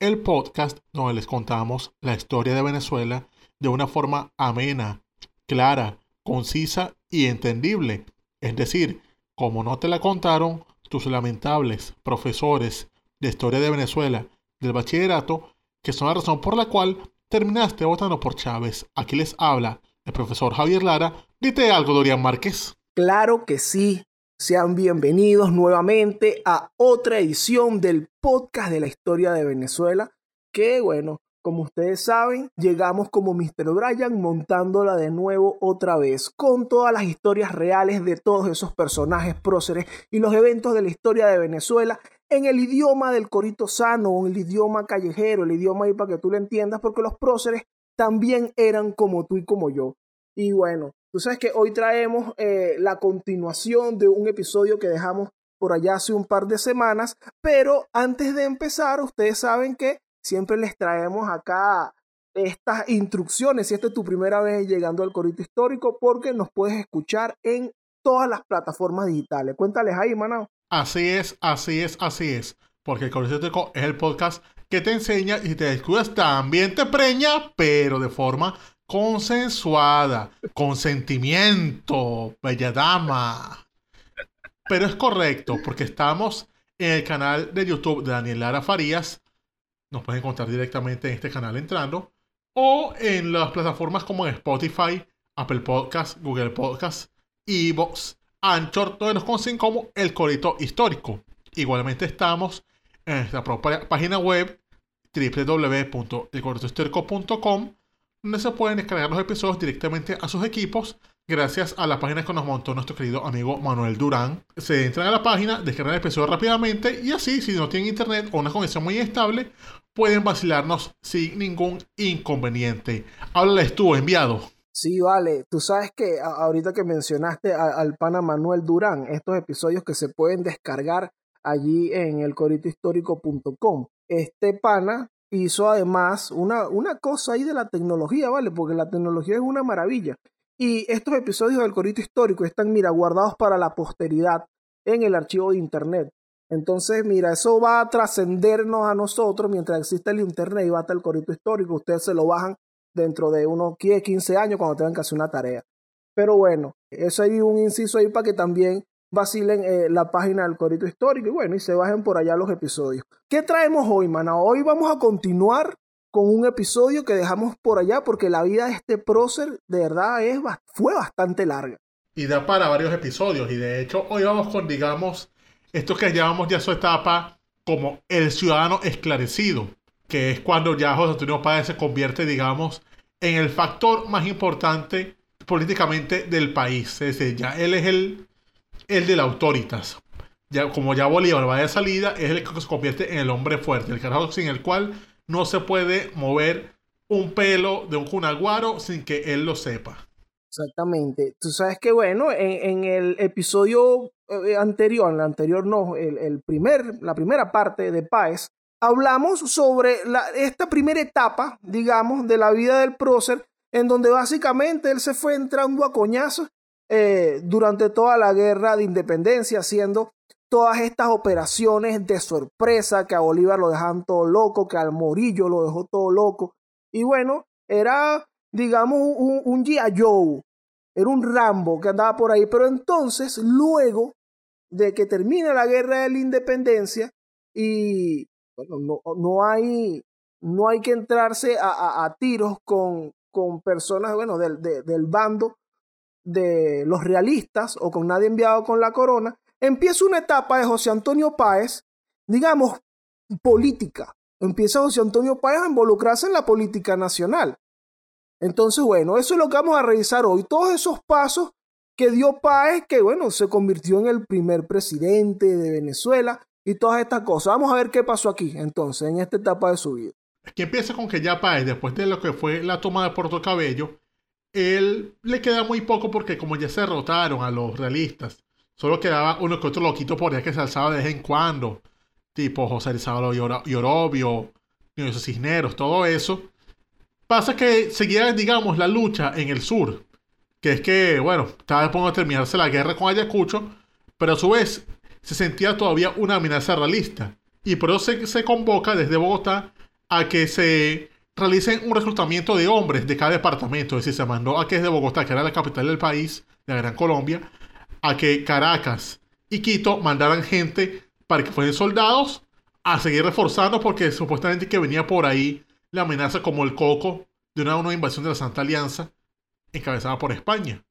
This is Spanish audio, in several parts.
el podcast donde les contamos la historia de Venezuela de una forma amena, clara, concisa y entendible. Es decir, como no te la contaron tus lamentables profesores de historia de Venezuela del bachillerato, que son la razón por la cual terminaste votando por Chávez. Aquí les habla el profesor Javier Lara. Dite algo, Dorian Márquez. Claro que sí. Sean bienvenidos nuevamente a otra edición del podcast de la historia de Venezuela. Que bueno, como ustedes saben, llegamos como Mr. O'Brien montándola de nuevo otra vez, con todas las historias reales de todos esos personajes próceres y los eventos de la historia de Venezuela en el idioma del corito sano, el idioma callejero, el idioma ahí para que tú lo entiendas, porque los próceres también eran como tú y como yo. Y bueno, tú sabes que hoy traemos eh, la continuación de un episodio que dejamos por allá hace un par de semanas, pero antes de empezar, ustedes saben que siempre les traemos acá estas instrucciones, si esta es tu primera vez llegando al Corito Histórico, porque nos puedes escuchar en todas las plataformas digitales. Cuéntales ahí, Manao. Así es, así es, así es. Porque el Corito Histórico es el podcast que te enseña y te descuidas también te preña, pero de forma consensuada, consentimiento, bella dama. Pero es correcto, porque estamos en el canal de YouTube de Daniel Lara Farías. Nos pueden encontrar directamente en este canal entrando. O en las plataformas como Spotify, Apple Podcasts, Google Podcasts, Evox, Anchor, donde nos conocen como El Corito Histórico. Igualmente estamos en nuestra propia página web www.elcoritohistórico.com donde se pueden descargar los episodios directamente a sus equipos gracias a la página que nos montó nuestro querido amigo Manuel Durán. Se entran a la página, descargan el episodio rápidamente y así, si no tienen internet o una conexión muy estable, pueden vacilarnos sin ningún inconveniente. Háblales tú, enviado. Sí, vale. Tú sabes que ahorita que mencionaste al pana Manuel Durán, estos episodios que se pueden descargar allí en el coritohistórico.com. Este pana hizo además una, una cosa ahí de la tecnología, ¿vale? Porque la tecnología es una maravilla. Y estos episodios del Corito Histórico están, mira, guardados para la posteridad en el archivo de Internet. Entonces, mira, eso va a trascendernos a nosotros mientras existe el Internet y va hasta el Corito Histórico. Ustedes se lo bajan dentro de unos 15 años cuando tengan que hacer una tarea. Pero bueno, eso hay un inciso ahí para que también vacilen eh, la página del Corito Histórico y bueno, y se bajen por allá los episodios. ¿Qué traemos hoy, mana? Hoy vamos a continuar con un episodio que dejamos por allá porque la vida de este prócer de verdad es, fue bastante larga. Y da para varios episodios y de hecho hoy vamos con, digamos, esto que llamamos ya su etapa como el ciudadano esclarecido, que es cuando ya José Antonio Páez se convierte, digamos, en el factor más importante políticamente del país. Es decir, ya él es el el de la autoritas. Ya, como ya Bolívar va de salida, es el que se convierte en el hombre fuerte, el carajo sin el cual no se puede mover un pelo de un cunaguaro sin que él lo sepa. Exactamente. Tú sabes que, bueno, en, el episodio eh, anterior, en el anterior no, el, primer, la primera parte de Páez, hablamos sobre esta primera etapa, digamos, de la vida del prócer, en donde básicamente él se fue entrando a coñazos eh, durante toda la guerra de independencia, haciendo todas estas operaciones de sorpresa que a Bolívar lo dejan todo loco, que al Morillo lo dejó todo loco. Y bueno, era, digamos, un, un G.I. Joe, era un Rambo que andaba por ahí. Pero entonces, luego de que termina la guerra de la independencia y bueno, no, hay, no hay que entrarse a, tiros con, con personas, bueno, del, del bando de los realistas o con nadie enviado con la corona, empieza una etapa de José Antonio Páez, digamos, política. Empieza José Antonio Páez a involucrarse en la política nacional. Entonces, bueno, eso es lo que vamos a revisar hoy. Todos esos pasos que dio Páez, que bueno, se convirtió en el primer presidente de Venezuela y todas estas cosas. Vamos a ver qué pasó aquí, entonces, en esta etapa de su vida. aquí empieza con que ya Páez, después de lo que fue la toma de Puerto Cabello, él le queda muy poco porque como ya se derrotaron a los realistas, solo quedaba uno que otro loquito por ahí que se alzaba de vez en cuando, tipo José Rizabalo y Orobio, Cisneros, todo eso. Pasa que seguía, digamos, la lucha en el sur, que es que, bueno, estaba a de terminarse la guerra con Ayacucho, pero a su vez se sentía todavía una amenaza realista. Y por eso se convoca desde Bogotá a que se realicen un reclutamiento de hombres de cada departamento. Es decir, se mandó a que desde Bogotá, que era la capital del país, de la Gran Colombia, a que Caracas y Quito mandaran gente para que fueran soldados a seguir reforzando porque supuestamente que venía por ahí la amenaza como el coco de una nueva invasión de la Santa Alianza encabezada por España.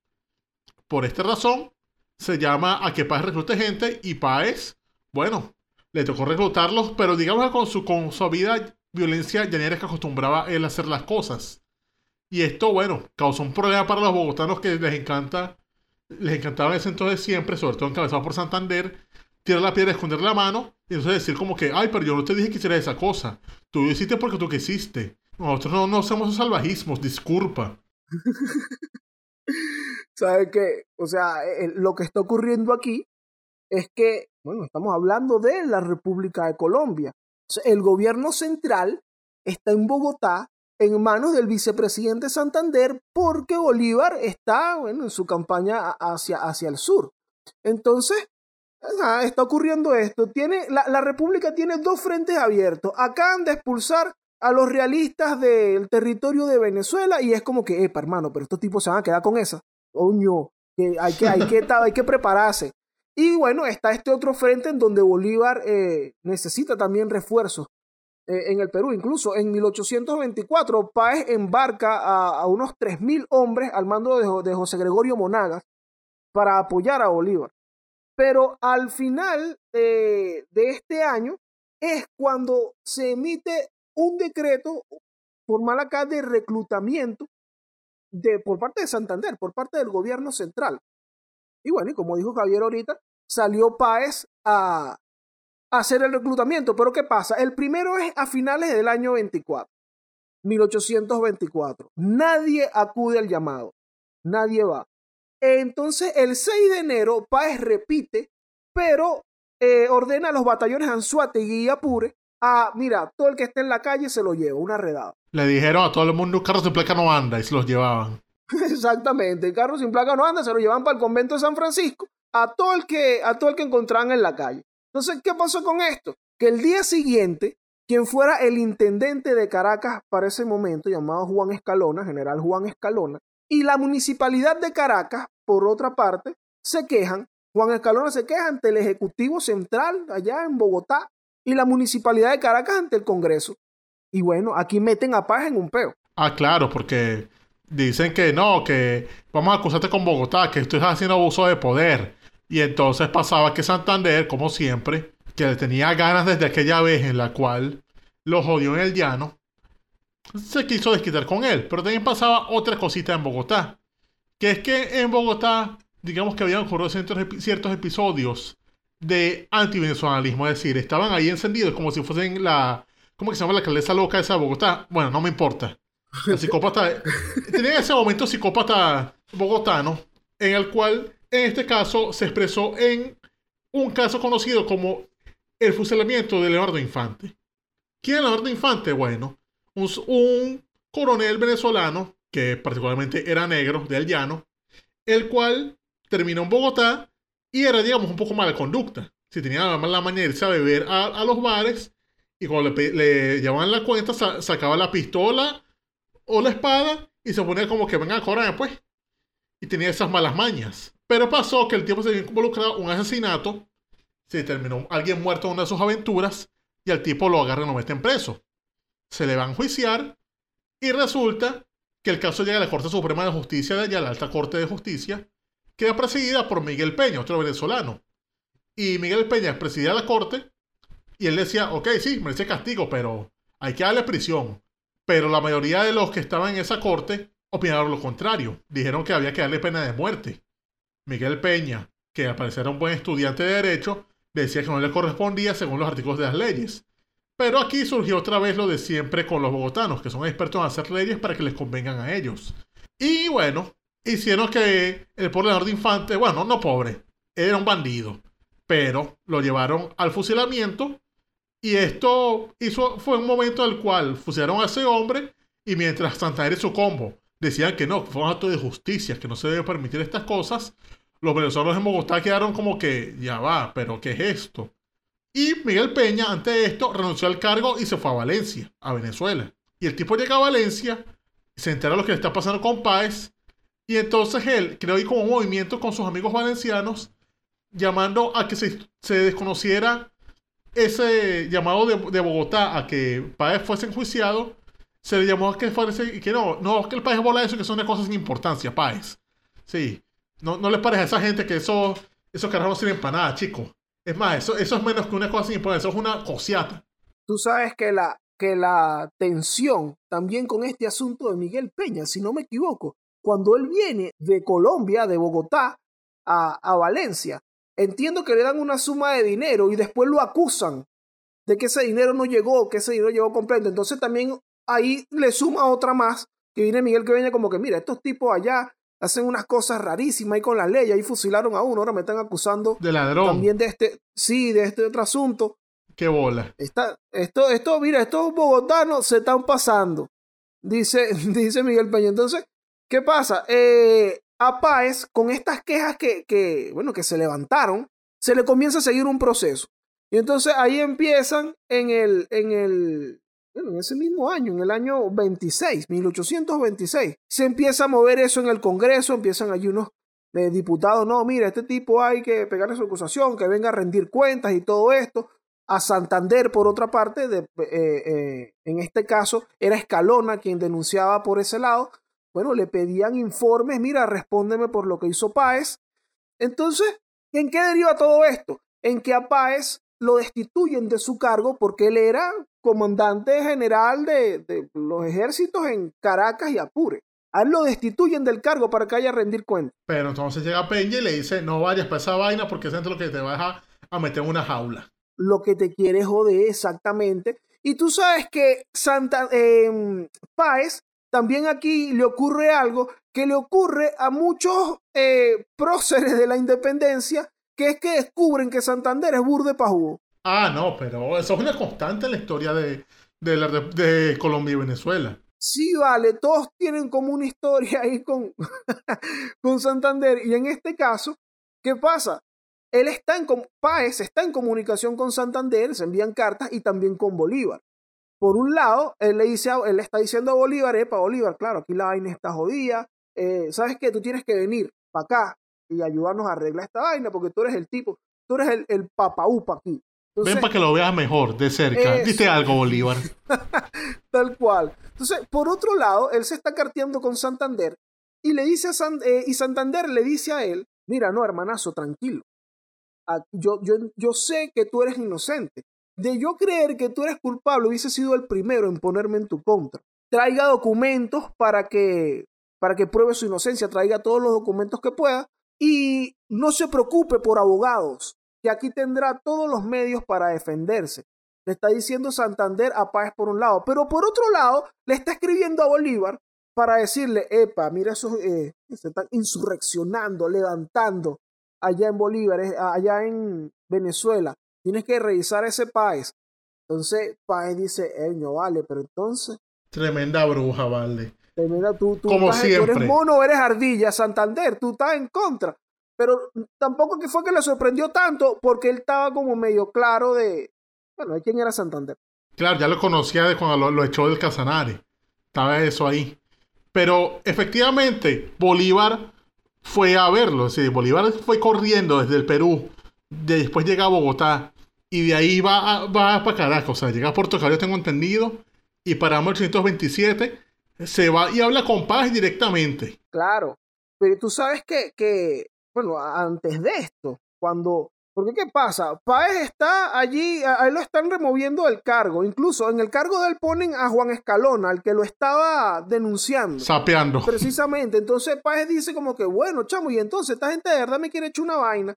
Por esta razón, se llama a que Páez reclute gente y Páez, bueno, le tocó reclutarlos, pero digamos con su, con violencia llanera que acostumbraba él a hacer las cosas. Y esto, bueno, causó un problema para los bogotanos que les encanta, les encantaba ese entonces siempre, sobre todo encabezados por Santander, tirar la piedra, esconder la mano, y entonces decir como que, ay, pero yo no te dije que hicieras esa cosa. Tú hiciste porque tú quisiste. Nosotros no, no hacemos salvajismos, disculpa. ¿Sabe qué? O sea, eh, lo que está ocurriendo aquí es que, bueno, estamos hablando de la República de Colombia. El gobierno central está en Bogotá en manos del vicepresidente Santander porque Bolívar está, bueno, en su campaña hacia, hacia el sur. Entonces, está ocurriendo esto. Tiene, la, la, República tiene dos frentes abiertos. Acaban de expulsar a los realistas del territorio de Venezuela y es como que, epa, hermano, pero estos tipos se van a quedar con esa. Que hay que, hay que, hay que prepararse. Y bueno, está este otro frente en donde Bolívar eh, necesita también refuerzos eh, en el Perú. Incluso en 1824, Páez embarca a, unos 3.000 hombres al mando de, José Gregorio Monagas para apoyar a Bolívar. Pero al final eh, de este año es cuando se emite un decreto formal acá de reclutamiento de, por parte de Santander, por parte del gobierno central. Y bueno, y como dijo Javier ahorita, salió Páez a, hacer el reclutamiento. Pero ¿qué pasa? El primero es a finales del año 24, 1824. Nadie acude al llamado, nadie va. Entonces, el 6 de enero, Páez repite, pero eh, ordena a los batallones Anzuategui y Apure a, mira, todo el que esté en la calle se lo lleva, una redada. Le dijeron a todo el mundo, carro sin placa no anda, y se los llevaban. Exactamente, el carro sin placa no anda, se lo llevaban para el convento de San Francisco, a todo el que, a todo el que encontraban en la calle. Entonces, ¿qué pasó con esto? Que el día siguiente, quien fuera el intendente de Caracas para ese momento, llamado Juan Escalona, general Juan Escalona, y la municipalidad de Caracas, por otra parte, se quejan. Juan Escalona se queja ante el Ejecutivo Central allá en Bogotá y la municipalidad de Caracas ante el Congreso. Y bueno, aquí meten a Paz en un peo. Ah, claro, porque dicen que no, que vamos a acusarte con Bogotá, que estás haciendo abuso de poder. Y entonces pasaba que Santander, como siempre, que le tenía ganas desde aquella vez en la cual lo jodió en el llano, se quiso desquitar con él. Pero también pasaba otra cosita en Bogotá, que es que en Bogotá, digamos que habían ocurrido ciertos, episodios de antivenezolanismo, es decir, estaban ahí encendidos como si fuesen la... ¿Cómo que se llama la alcaldesa loca esa de Bogotá? Bueno, no me importa. El psicópata... tenía ese momento psicópata bogotano en el cual en este caso se expresó en un caso conocido como el fusilamiento de Leonardo Infante. ¿Quién es Leonardo Infante? Bueno, un, coronel venezolano que particularmente era negro, del llano, el cual terminó en Bogotá y era, digamos, un poco mala conducta. Si tenía la manera de irse a beber a, los bares y cuando le, le llevaban la cuenta sacaba la pistola o la espada y se ponía como que venga a cobrar pues. Y tenía esas malas mañas. Pero pasó que el tiempo se había involucrado un asesinato, se terminó alguien muerto en una de sus aventuras y al tipo lo agarran y lo meten preso. Se le va a enjuiciar y resulta que el caso llega a la Corte Suprema de Justicia de allá, la Alta Corte de Justicia, queda presidida por Miguel Peña, otro venezolano. Y Miguel Peña presidía la Corte y él decía, ok, sí, merece castigo, pero hay que darle prisión. Pero la mayoría de los que estaban en esa corte opinaron lo contrario. Dijeron que había que darle pena de muerte. Miguel Peña, que al parecer era un buen estudiante de Derecho, decía que no le correspondía según los artículos de las leyes. Pero aquí surgió otra vez lo de siempre con los bogotanos, que son expertos en hacer leyes para que les convengan a ellos. Y bueno, hicieron que el pobre de Infante, bueno, no pobre, era un bandido, pero lo llevaron al fusilamiento y esto fue un momento en el cual fusilaron a ese hombre y mientras Santander y su combo decían que no, fue un acto de justicia, que no se debe permitir estas cosas, los venezolanos en Bogotá quedaron como que, ya va, pero ¿qué es esto? Y Miguel Peña, ante esto, renunció al cargo y se fue a Valencia, a Venezuela. Y el tipo llega a Valencia, se entera de lo que le está pasando con Páez, y entonces él creó ahí como un movimiento con sus amigos valencianos, llamando a que se desconociera ese llamado de, de, Bogotá a que Páez fuese enjuiciado, se le llamó a que fuese, que no, no, que el país bola eso, que son de cosas sin importancia, Páez. Sí. No, no les parece a esa gente que eso, esos carajos no sirven para nada, chicos. Es más, eso, eso es menos que una cosa sin importancia, eso es una cosiata. Tú sabes que la, que la tensión también con este asunto de Miguel Peña, si no me equivoco, cuando él viene de Colombia, de Bogotá, a, a Valencia, entiendo que le dan una suma de dinero y después lo acusan de que ese dinero no llegó, que ese dinero llegó completo. Entonces también ahí le suma otra más, que viene Miguel que viene como que, mira, estos tipos allá hacen unas cosas rarísimas ahí con la ley, ahí fusilaron a uno, ahora me están acusando de ladrón. También de este, sí, de este otro asunto. Qué bola. Está, esto, esto, mira, estos bogotanos se están pasando, dice, dice Miguel Peña. Entonces, ¿qué pasa? Eh, a Páez, con estas quejas que, que, bueno, que se levantaron, se le comienza a seguir un proceso. Y entonces ahí empiezan en el, en el, bueno, en ese mismo año, en el año 26, 1826, se empieza a mover eso en el Congreso, empiezan allí unos eh, diputados, no, mira, este tipo hay que pegarle su acusación, que venga a rendir cuentas y todo esto. A Santander, por otra parte, de, eh, eh, en este caso, era Escalona quien denunciaba por ese lado. Bueno, le pedían informes, mira, respóndeme por lo que hizo Páez. Entonces, ¿en qué deriva todo esto? En que a Páez lo destituyen de su cargo porque él era comandante general de, de, los ejércitos en Caracas y Apure. A él lo destituyen del cargo para que haya rendir cuenta. Pero entonces llega Peña y le dice, no vayas para esa vaina porque es lo que te vas a, a, meter en una jaula. Lo que te quiere joder exactamente. Y tú sabes que Santa eh, Páez también aquí le ocurre algo que le ocurre a muchos eh, próceres de la independencia, que es que descubren que Santander es burde pajugo. Ah, no, pero eso es una constante en la historia de, de, la, de, de Colombia y Venezuela. Sí, vale, todos tienen como una historia ahí con, con Santander. Y en este caso, ¿qué pasa? Él está en, Páez está en comunicación con Santander, se envían cartas y también con Bolívar. Por un lado, él le, dice a, él le está diciendo a Bolívar, epa, Bolívar, claro, aquí la vaina está jodida, eh, ¿sabes qué? Tú tienes que venir para acá y ayudarnos a arreglar esta vaina porque tú eres el tipo, tú eres el, el papaupa aquí. Entonces, Ven para que lo veas mejor, de cerca. Eso. Diste algo, Bolívar. Tal cual. Entonces, por otro lado, él se está carteando con Santander y le dice a San, eh, y Santander le dice a él, mira, no, hermanazo, tranquilo. Yo, yo, yo sé que tú eres inocente. De yo creer que tú eres culpable, hubiese sido el primero en ponerme en tu contra. Traiga documentos para que, para que pruebe su inocencia, traiga todos los documentos que pueda y no se preocupe por abogados que aquí tendrá todos los medios para defenderse. Le está diciendo Santander a Páez por un lado, pero por otro lado le está escribiendo a Bolívar para decirle, epa, mira, esos eh, se están insurreccionando, levantando allá en Bolívar, allá en Venezuela. Tienes que revisar ese Páez. Entonces Páez dice, no vale, pero entonces... Tremenda bruja, vale. Tremenda, tú, tú, Como estás, siempre. tú eres mono eres ardilla, Santander, tú estás en contra pero tampoco que fue que le sorprendió tanto porque él estaba como medio claro de, bueno, de quién era Santander. Claro, ya lo conocía de cuando lo, lo echó del Casanare. Estaba eso ahí. Pero efectivamente, Bolívar fue a verlo. Es decir, Bolívar fue corriendo desde el Perú. De, después llega a Bogotá. Y de ahí va, va para Caracas. O sea, llega a Puerto Cabello, tengo entendido. Y para 1827 se va y habla con Paz directamente. Claro. Pero tú sabes que, que bueno, antes de esto, cuando... Porque ¿qué pasa? Páez está allí, a él lo están removiendo del cargo. Incluso en el cargo de él ponen a Juan Escalona, al que lo estaba denunciando. Sapeando. Precisamente. Entonces Páez dice como que, bueno, chamo, y entonces esta gente de verdad me quiere echar una vaina.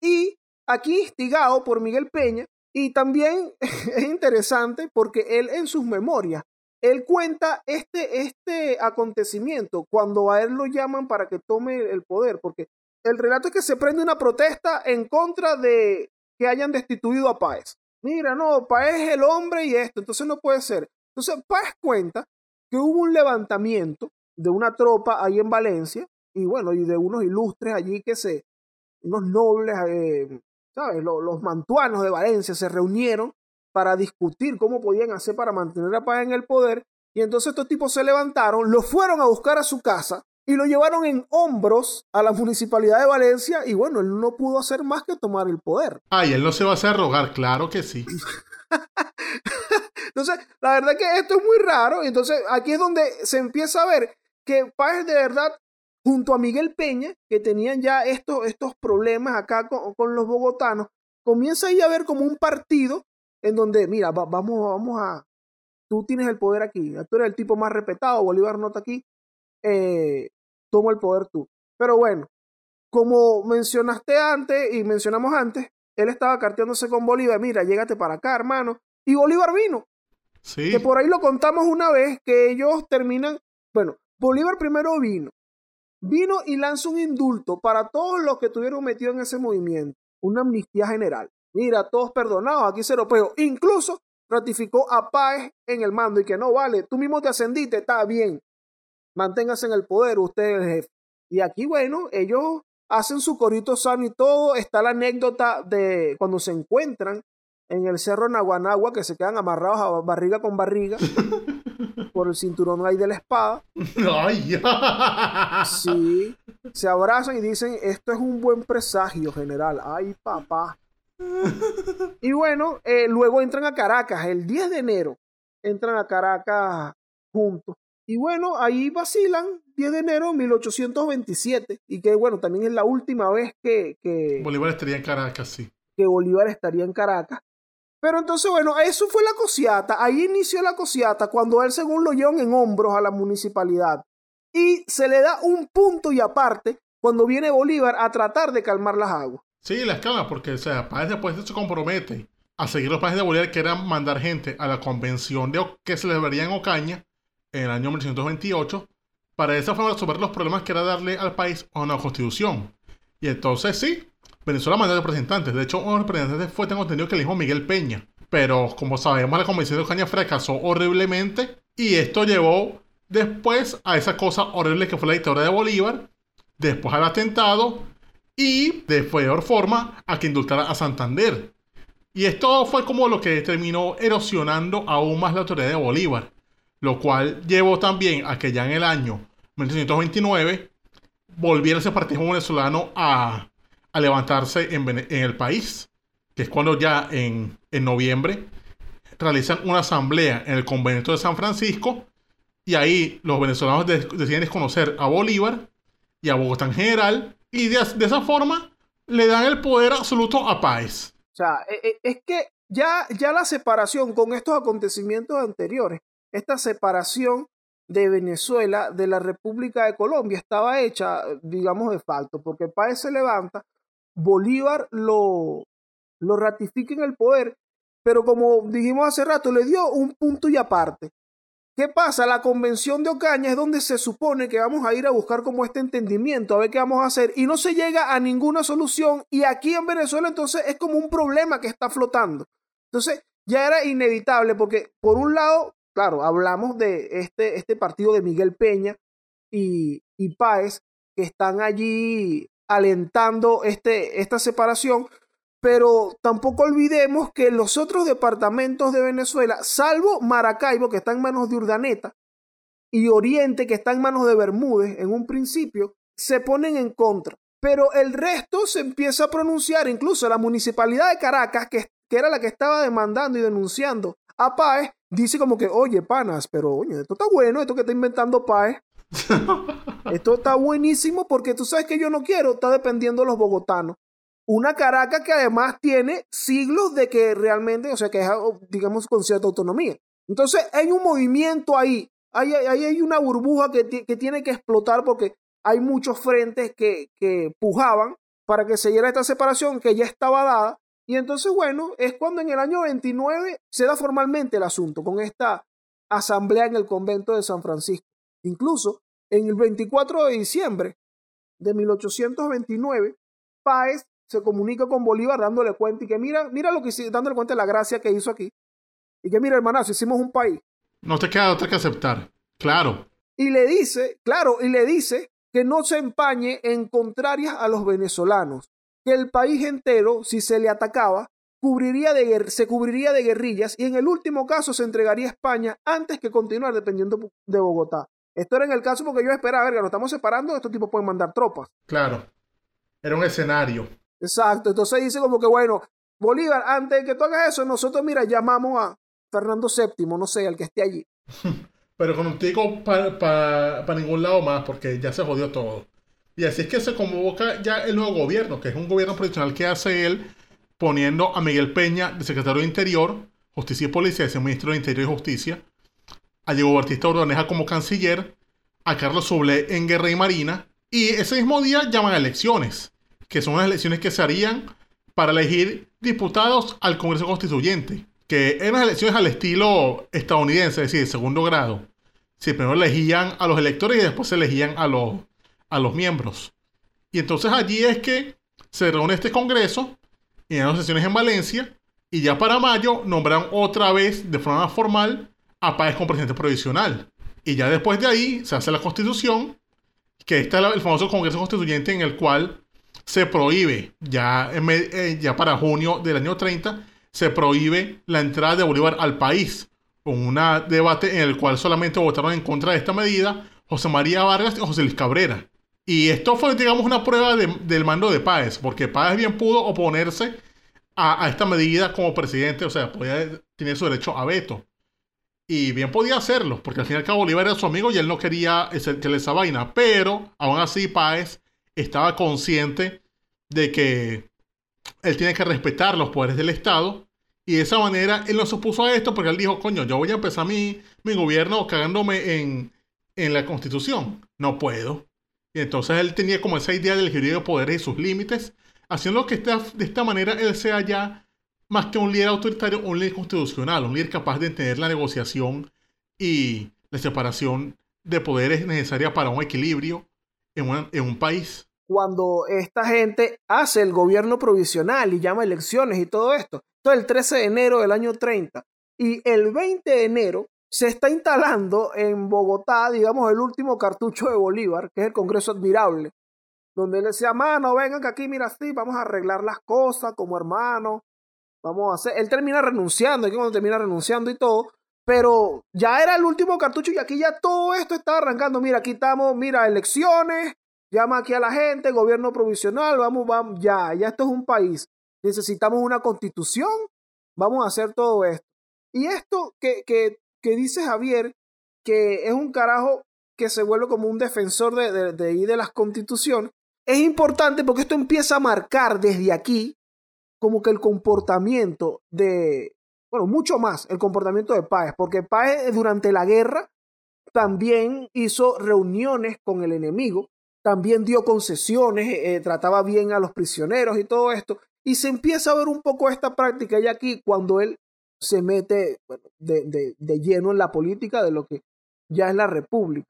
Y aquí instigado por Miguel Peña, Y también es interesante porque él en sus memorias, él cuenta este, este acontecimiento cuando a él lo llaman para que tome el poder, porque el relato es que se prende una protesta en contra de que hayan destituido a Páez. Mira, no, Páez es el hombre y esto, entonces no puede ser. Entonces Páez cuenta que hubo un levantamiento de una tropa ahí en Valencia y bueno, y de unos ilustres allí que se, unos nobles, eh, ¿sabes? Los, los, mantuanos de Valencia se reunieron para discutir cómo podían hacer para mantener a Páez en el poder y entonces estos tipos se levantaron, lo fueron a buscar a su casa y lo llevaron en hombros a la municipalidad de Valencia y bueno, él no pudo hacer más que tomar el poder. Ay, él no se va a hacer rogar, claro que sí. entonces, la verdad que esto es muy raro y entonces aquí es donde se empieza a ver que Páez de verdad junto a Miguel Peña, que tenían ya estos, estos problemas acá con, con los bogotanos, comienza ahí a ver como un partido en donde, mira, va, vamos, vamos a, tú tienes el poder aquí, tú eres el tipo más respetado, Bolívar no está aquí, eh, toma el poder tú. Pero bueno, como mencionaste antes y mencionamos antes, él estaba carteándose con Bolívar, mira, llégate para acá, hermano, y Bolívar vino. Sí. Que por ahí lo contamos una vez, que ellos terminan, bueno, Bolívar primero vino, vino y lanzó un indulto para todos los que estuvieron metidos en ese movimiento, una amnistía general. Mira, todos perdonados, aquí se lo pego. Incluso ratificó a Páez en el mando y que no vale, tú mismo te ascendiste, está bien, manténgase en el poder, usted es el jefe. Y aquí, bueno, ellos hacen su corito sano y todo. Está la anécdota de cuando se encuentran en el cerro Naguanagua, que se quedan amarrados barriga con barriga por el cinturón ahí de la espada. Ay, Sí, se abrazan y dicen, esto es un buen presagio, general. Ay, papá. Y bueno, eh, luego entran a Caracas, el 10 de enero, entran a Caracas juntos. Y bueno, ahí vacilan 10 de enero de 1827. Y que bueno, también es la última vez que, que, Bolívar estaría en Caracas, sí. que Bolívar estaría en Caracas. Pero entonces, bueno, eso fue la cosiata. Ahí inició la cosiata cuando él, según lo llevan en hombros a la municipalidad. Y se le da un punto y aparte cuando viene Bolívar a tratar de calmar las aguas. Sí, la escala, porque, o sea, Páez después se compromete a seguir los planes de Bolívar, que eran mandar gente a la convención de, que se celebraría en Ocaña en el año 1928, para de esa forma resolver los problemas que era darle al país una constitución. Y entonces, sí, Venezuela mandó representantes. De hecho, uno de los representantes fue, tengo entendido, que el hijo Miguel Peña. Pero, como sabemos, la convención de Ocaña fracasó horriblemente. Y esto llevó después a esa cosa horrible que fue la dictadura de Bolívar, después al atentado y de peor forma a que indultara a Santander. Y esto fue como lo que terminó erosionando aún más la autoridad de Bolívar, lo cual llevó también a que ya en el año 1929 volviera ese partido venezolano a, a levantarse en, en el país, que es cuando ya en, en noviembre realizan una asamblea en el convento de San Francisco y ahí los venezolanos de- deciden desconocer a Bolívar y a Bogotá en general y de, de esa forma le dan el poder absoluto a Páez. O sea, e- e- es que ya, ya la separación con estos acontecimientos anteriores, esta separación de Venezuela de la República de Colombia estaba hecha, digamos, de facto, porque Páez se levanta, Bolívar lo, lo ratifica en el poder, pero como dijimos hace rato, le dio un punto y aparte. ¿Qué pasa? La convención de Ocaña es donde se supone que vamos a ir a buscar como este entendimiento, a ver qué vamos a hacer, y no se llega a ninguna solución, y aquí en Venezuela entonces es como un problema que está flotando. Entonces ya era inevitable, porque por un lado, claro, hablamos de este, este partido de Miguel Peña y, y Páez, que están allí alentando este, esta separación, pero tampoco olvidemos que los otros departamentos de Venezuela, salvo Maracaibo, que está en manos de Urdaneta, y Oriente, que está en manos de Bermúdez en un principio, se ponen en contra. Pero el resto se empieza a pronunciar, incluso la municipalidad de Caracas, que, era la que estaba demandando y denunciando a Páez, dice como que, oye, panas, pero oye, esto está bueno, esto que está inventando Páez. esto está buenísimo porque tú sabes que yo no quiero, está dependiendo de los bogotanos. Una Caracas que además tiene siglos de que realmente, o sea, que es, digamos, con cierta autonomía. Entonces, hay un movimiento ahí, ahí, hay una burbuja que, que tiene que explotar porque hay muchos frentes que, que pujaban para que se diera esta separación que ya estaba dada, Y entonces, bueno, es cuando en el año 29 se da formalmente el asunto con esta asamblea en el convento de San Francisco. Incluso en el 24 de diciembre de 1829, Páez se comunica con Bolívar dándole cuenta y que mira, mira lo que hizo, dándole cuenta de la gracia que hizo aquí. Y que mira, hermanazo, hicimos un país. No te queda otra que aceptar. Claro. Y le dice, claro, y le dice que no se empañe en contrarias a los venezolanos, que el país entero, si se le atacaba, cubriría de, se cubriría de guerrillas y en el último caso se entregaría a España antes que continuar dependiendo de Bogotá. Esto era en el caso porque yo esperaba, verga, nos estamos separando, estos tipos pueden mandar tropas. Claro. Era un escenario. Exacto. Entonces dice como que, bueno, Bolívar, antes de que tú hagas eso, nosotros, mira, llamamos a Fernando VII, no sé, al que esté allí. Pero contigo para ningún lado más, porque ya se jodió todo. Y así es que se convoca ya el nuevo gobierno, que es un gobierno provisional que hace él, poniendo a Miguel Peña de secretario de Interior, Justicia y Policía, ese ministro de Interior y Justicia, a Diego Bautista Ordoneja como canciller, a Carlos Soble en Guerra y Marina, y ese mismo día llaman a elecciones, que son las elecciones que se harían para elegir diputados al Congreso Constituyente, que eran elecciones al estilo estadounidense, es decir, de segundo grado. Si primero elegían a los electores y después se elegían a los, a los miembros. Y entonces allí es que se reúne este Congreso y en las sesiones en Valencia y ya para mayo nombran otra vez de forma formal a Páez como presidente provisional. Y ya después de ahí se hace la constitución, que está el famoso Congreso Constituyente en el cual se prohíbe, ya, eh, ya para junio del año 30, se prohíbe la entrada de Bolívar al país, con un debate en el cual solamente votaron en contra de esta medida José María Vargas y José Luis Cabrera. Y esto fue, digamos, una prueba del mando de Páez, porque Páez bien pudo oponerse a, esta medida como presidente, o sea, podía tener su derecho a veto. Y bien podía hacerlo, porque al fin y al cabo Bolívar era su amigo y él no quería que esa vaina. Pero aún así Páez estaba consciente de que él tiene que respetar los poderes del Estado. Y de esa manera él no se opuso a esto porque él dijo, coño, yo voy a empezar mi, mi gobierno cagándome en, en la constitución. No puedo. Y entonces él tenía como esa idea del equilibrio de poderes y sus límites, haciendo que de esta manera él sea ya más que un líder autoritario, un líder constitucional, un líder capaz de entender la negociación y la separación de poderes necesaria para un equilibrio en, en un país. Cuando esta gente hace el gobierno provisional y llama elecciones y todo esto, esto es el 13 de enero del año 30, y el 20 de enero se está instalando en Bogotá, digamos, el último cartucho de Bolívar, que es el Congreso Admirable, donde él decía, mano, vengan que aquí, mira, sí, vamos a arreglar las cosas como hermanos, vamos a hacer. Él termina renunciando, aquí cuando termina renunciando y todo, pero ya era el último cartucho y aquí ya todo esto está arrancando. Mira, aquí estamos, mira, elecciones, llama aquí a la gente, gobierno provisional, vamos, vamos, ya, ya esto es un país. Necesitamos una constitución, vamos a hacer todo esto. Y esto que, que, que dice Javier, que es un carajo que se vuelve como un defensor de, de, de, de las constituciones, es importante porque esto empieza a marcar desde aquí como que el comportamiento de, bueno, mucho más el comportamiento de Páez, porque Páez durante la guerra también hizo reuniones con el enemigo, también dio concesiones, eh, trataba bien a los prisioneros y todo esto, y se empieza a ver un poco esta práctica ya aquí cuando él se mete de, de, de lleno en la política de lo que ya es la república.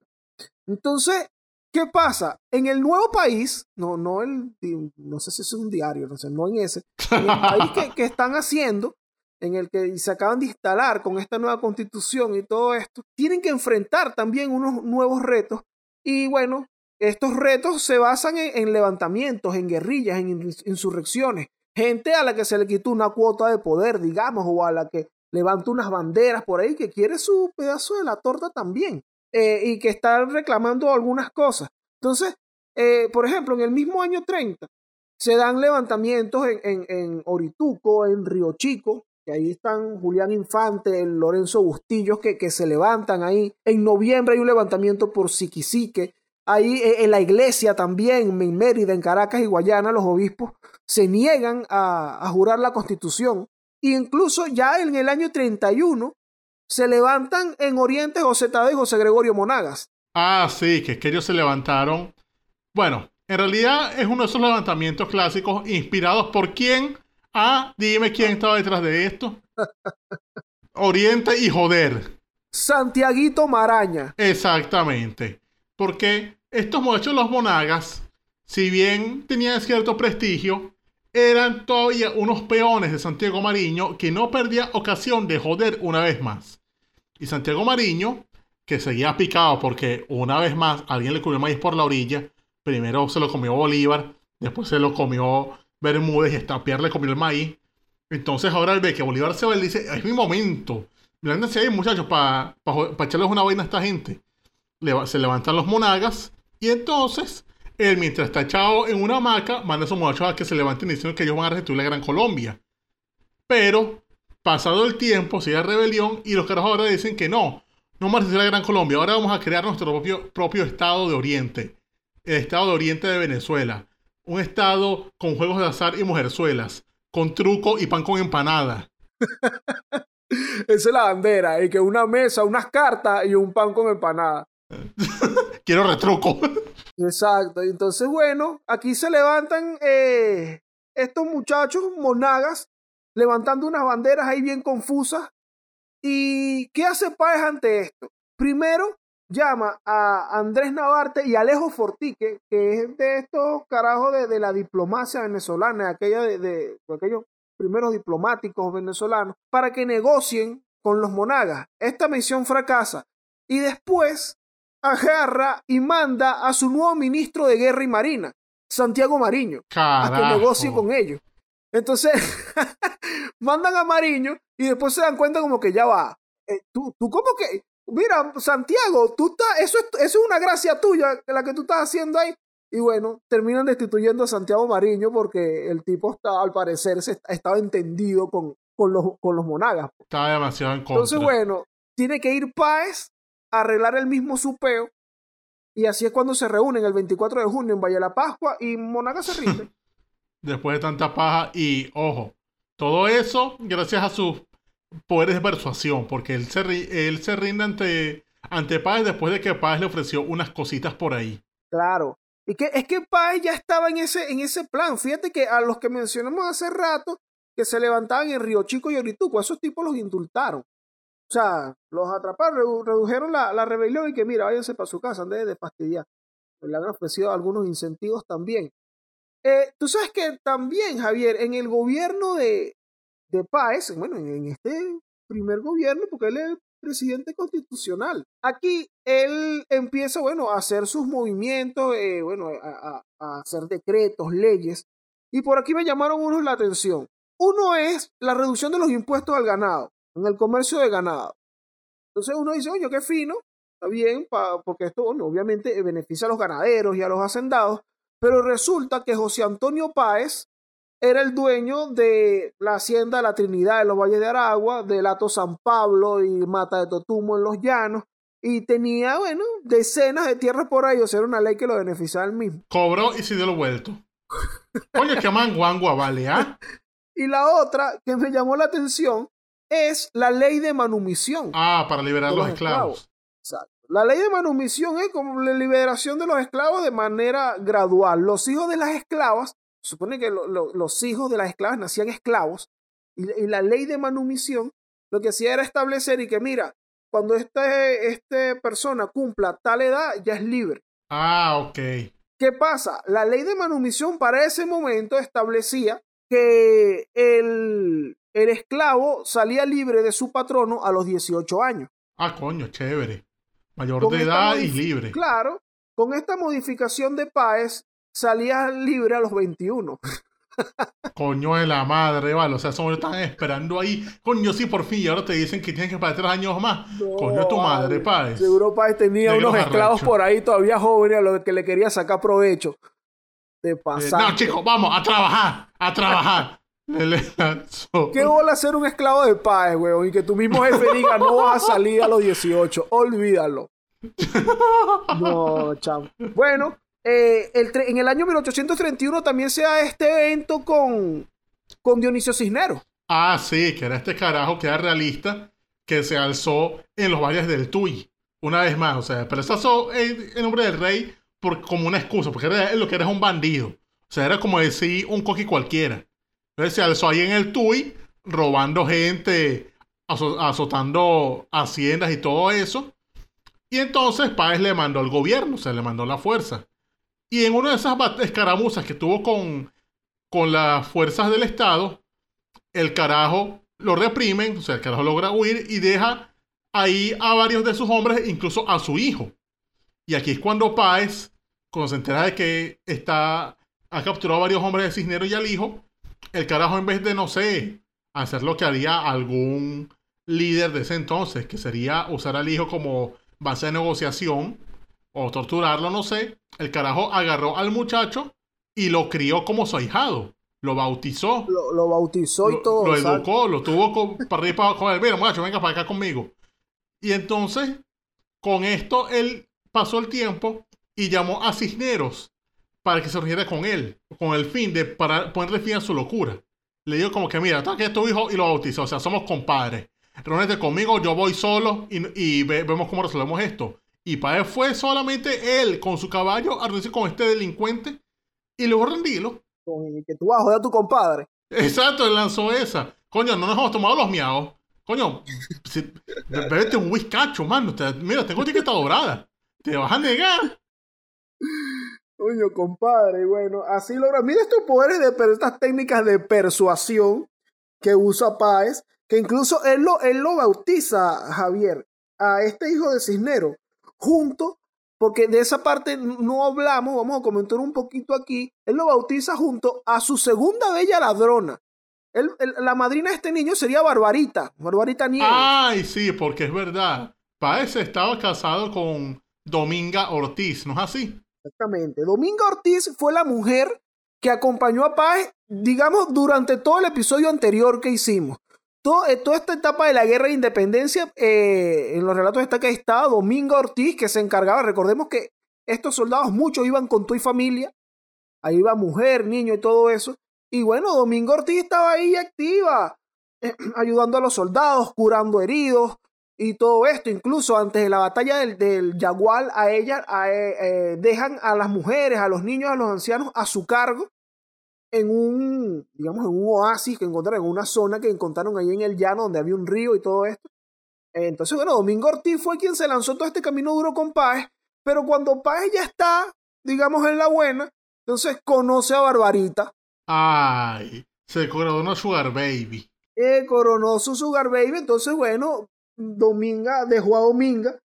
Entonces, ¿Qué pasa? En el nuevo país, no, no el, no sé si es un diario, no sé, no en ese, en el país que, que, están haciendo, en el que se acaban de instalar con esta nueva constitución y todo esto, tienen que enfrentar también unos nuevos retos. Y bueno, estos retos se basan en, en levantamientos, en guerrillas, en insurrecciones. Gente a la que se le quitó una cuota de poder, digamos, o a la que levanta unas banderas por ahí que quiere su pedazo de la torta también. Eh, y que están reclamando algunas cosas. Entonces, eh, por ejemplo, en el mismo año 30 se dan levantamientos en, en, Orituco, en Río Chico, que ahí están Julián Infante, Lorenzo Bustillos, que, que se levantan ahí. En noviembre hay un levantamiento por Siquisique. Ahí eh, en la iglesia también, en Mérida, en Caracas y Guayana, los obispos se niegan a, a jurar la constitución. E incluso ya en el año 31 se levantan en Oriente José Tadeo y José Gregorio Monagas. Ah, sí, que es que ellos se levantaron. Bueno, en realidad es uno de esos levantamientos clásicos inspirados por quién? Ah, dime quién estaba detrás de esto. Oriente y joder. Santiaguito Maraña. Exactamente. Porque estos muchachos, los monagas, si bien tenían cierto prestigio, eran todavía unos peones de Santiago Mariño que no perdía ocasión de joder una vez más. Y Santiago Mariño, que seguía picado porque una vez más alguien le comió maíz por la orilla, primero se lo comió Bolívar, después se lo comió Bermúdez y hasta Pierre le comió el maíz. Entonces ahora él ve que Bolívar se va y dice, es mi momento. Lándense ahí muchachos para echarles una vaina a esta gente. se levantan los monagas y entonces él, mientras está echado en una hamaca, manda a sus muchachos a que se levanten diciendo que ellos van a restituir la Gran Colombia. Pero, pasado el tiempo, sigue la rebelión y los carajos ahora dicen que no, no vamos a restituir la Gran Colombia, ahora vamos a crear nuestro propio, propio Estado de Oriente, el Estado de Oriente de Venezuela. Un Estado con juegos de azar y mujerzuelas, con truco y pan con empanada. Esa es la bandera, y que una mesa, unas cartas y un pan con empanada. Quiero retruco. Exacto. Entonces, bueno, aquí se levantan eh, estos muchachos monagas levantando unas banderas ahí bien confusas. ¿Y qué hace Páez ante esto? Primero, llama a Andrés Navarte y Alejo Fortique, que es de estos carajos de, la diplomacia venezolana, aquella de, de, aquellos primeros diplomáticos venezolanos, para que negocien con los monagas. Esta misión fracasa. Y después agarra y manda a su nuevo ministro de Guerra y Marina, Santiago Mariño, a que negocie con ellos. Entonces, mandan a Mariño y después se dan cuenta como que ya va. Eh, tú, tú como que, mira, Santiago, tú estás, eso es, eso es una gracia tuya, la que tú estás haciendo ahí. Y bueno, terminan destituyendo a Santiago Mariño porque el tipo está, al parecer, se, estaba entendido con, con, los, con los monagas. Estaba demasiado en contra. Entonces, bueno, tiene que ir Páez arreglar el mismo supeo. Y así es cuando se reúnen el 24 de junio en Valle de la Pascua y Monaga se rinde. Después de tanta paja y ojo, todo eso gracias a sus poderes de persuasión, porque él se, él se rinde ante, ante Páez después de que Páez le ofreció unas cositas por ahí. Claro. Y que es que Páez ya estaba en ese, en ese plan. Fíjate que a los que mencionamos hace rato, que se levantaban en Río Chico y Orituco, esos tipos los indultaron. O sea, los atraparon, redujeron la, rebelión y que mira, váyanse para su casa, anden de fastidiar. Le han ofrecido algunos incentivos también. Eh, Tú sabes que también, Javier, en el gobierno de, de Páez, bueno, en este primer gobierno, porque él es presidente constitucional. Aquí él empieza, bueno, a hacer sus movimientos, eh, bueno, a, a, hacer decretos, leyes. Y por aquí me llamaron unos la atención. Uno es la reducción de los impuestos al ganado en el comercio de ganado. Entonces uno dice, oye, qué fino, está bien, porque esto obviamente beneficia a los ganaderos y a los hacendados, pero resulta que José Antonio Páez era el dueño de la hacienda de la Trinidad en los Valles de Aragua, del Ato San Pablo y Mata de Totumo en los Llanos, y tenía, bueno, decenas de tierras por ahí, o sea, era una ley que lo beneficiaba al mismo. Cobró y se dio lo vuelto. Oye, qué manguangua vale, ¿ah? y la otra que me llamó la atención es la ley de manumisión. Ah, para liberar a los, esclavos. Exacto. La ley de manumisión es como la liberación de los esclavos de manera gradual. Los hijos de las esclavas, supone que los hijos de las esclavas nacían esclavos, y, la ley de manumisión lo que hacía era establecer y que, mira, cuando esta este persona cumpla tal edad, ya es libre. Ah, ok. ¿Qué pasa? La ley de manumisión para ese momento establecía que el, el esclavo salía libre de su patrono a los 18 años. Ah, coño, chévere. Mayor de edad y libre. Claro, con esta modificación de Páez salía libre a los 21. Coño de la madre, vale. O sea, son están esperando ahí. Coño, sí, por fin. Y ahora te dicen que tienen que pagar tres años más. Coño de tu madre, Páez. Seguro Páez tenía unos esclavos por ahí todavía jóvenes a los que le quería sacar provecho. De eh, pasar. no, chicos, vamos a trabajar. A trabajar. ¿Qué bola ser un esclavo de paz, weón? Y que tu mismo jefe diga no vas a salir a los 18. Olvídalo. No, chamo. Bueno, eh, en el año 1831 también se da este evento con, con Dionisio Cisneros. Ah, sí, que era este carajo que era realista que se alzó en los valles del Tuy. Una vez más, o sea, pero se alzó en, nombre del rey por, como una excusa, porque era, lo que era un bandido. O sea, era como decir un coqui cualquiera. Entonces se alzó ahí en el TUI, robando gente, azo- azotando haciendas y todo eso. Y entonces Páez le mandó al gobierno, o sea, le mandó la fuerza. Y en una de esas escaramuzas que tuvo con, con las fuerzas del Estado, el carajo lo reprimen, o sea, el carajo logra huir y deja ahí a varios de sus hombres, incluso a su hijo. Y aquí es cuando Páez, cuando se entera de que está, ha capturado a varios hombres de Cisneros y al hijo, el carajo en vez de, no sé, hacer lo que haría algún líder de ese entonces, que sería usar al hijo como base de negociación o torturarlo, no sé, el carajo agarró al muchacho y lo crió como su ahijado, lo bautizó Lo, lo bautizó y lo, todo. lo ¿sabes? educó, lo tuvo con- para arriba para abajo. Mira, muchacho, venga para acá conmigo. Y entonces, con esto, él pasó el tiempo y llamó a Cisneros para que se reuniera con él, con el fin de para ponerle fin a su locura. Le dijo como que, mira, está aquí es tu hijo y lo bautizó. O sea, somos compadres. Reúnete conmigo, yo voy solo y, y ve- vemos cómo resolvemos esto. Y para él fue solamente él con su caballo a reunirse con este delincuente y luego rendirlo. Que tú vas a joder a tu compadre. Exacto, él lanzó esa. Coño, no nos hemos tomado los miaos. Coño, si, be- bébete un whiskacho, mano. Te- mira, tengo etiqueta dorada. Te vas a negar. Coño, compadre, bueno, así logra. Mira estos poderes de estas técnicas de persuasión que usa Páez, que incluso él lo, él lo bautiza, Javier, a este hijo de Cisnero, junto, porque de esa parte no hablamos, vamos a comentar un poquito aquí. Él lo bautiza junto a su segunda bella ladrona. Él- la madrina de este niño sería Barbarita, Barbarita Nieves. Ay, sí, porque es verdad. Páez estaba casado con Dominga Ortiz, ¿no es así? Exactamente. Dominga Ortiz fue la mujer que acompañó a Páez, digamos, durante todo el episodio anterior que hicimos. Todo, eh, toda esta etapa de la guerra de independencia, eh, en los relatos está que estaba Dominga Ortiz, que se encargaba. Recordemos que estos soldados, muchos iban con tu y familia. Ahí iba mujer, niño y todo eso. Y bueno, Dominga Ortiz estaba ahí activa, ayudando a los soldados, curando heridos, y todo esto, incluso antes de la batalla del, del Yagual, a ella a, eh, eh, dejan a las mujeres, a los niños, a los ancianos a su cargo en un, digamos, en un oasis que encontraron, en una zona que encontraron ahí en el llano donde había un río y todo esto. Entonces, bueno, Domingo Ortiz fue quien se lanzó todo este camino duro con Páez, pero cuando Páez ya está, digamos, en la buena, entonces conoce a Barbarita, Ay, se coronó Sugar Baby. eh, coronó su Sugar Baby, entonces bueno, Dominga dejó a Dominga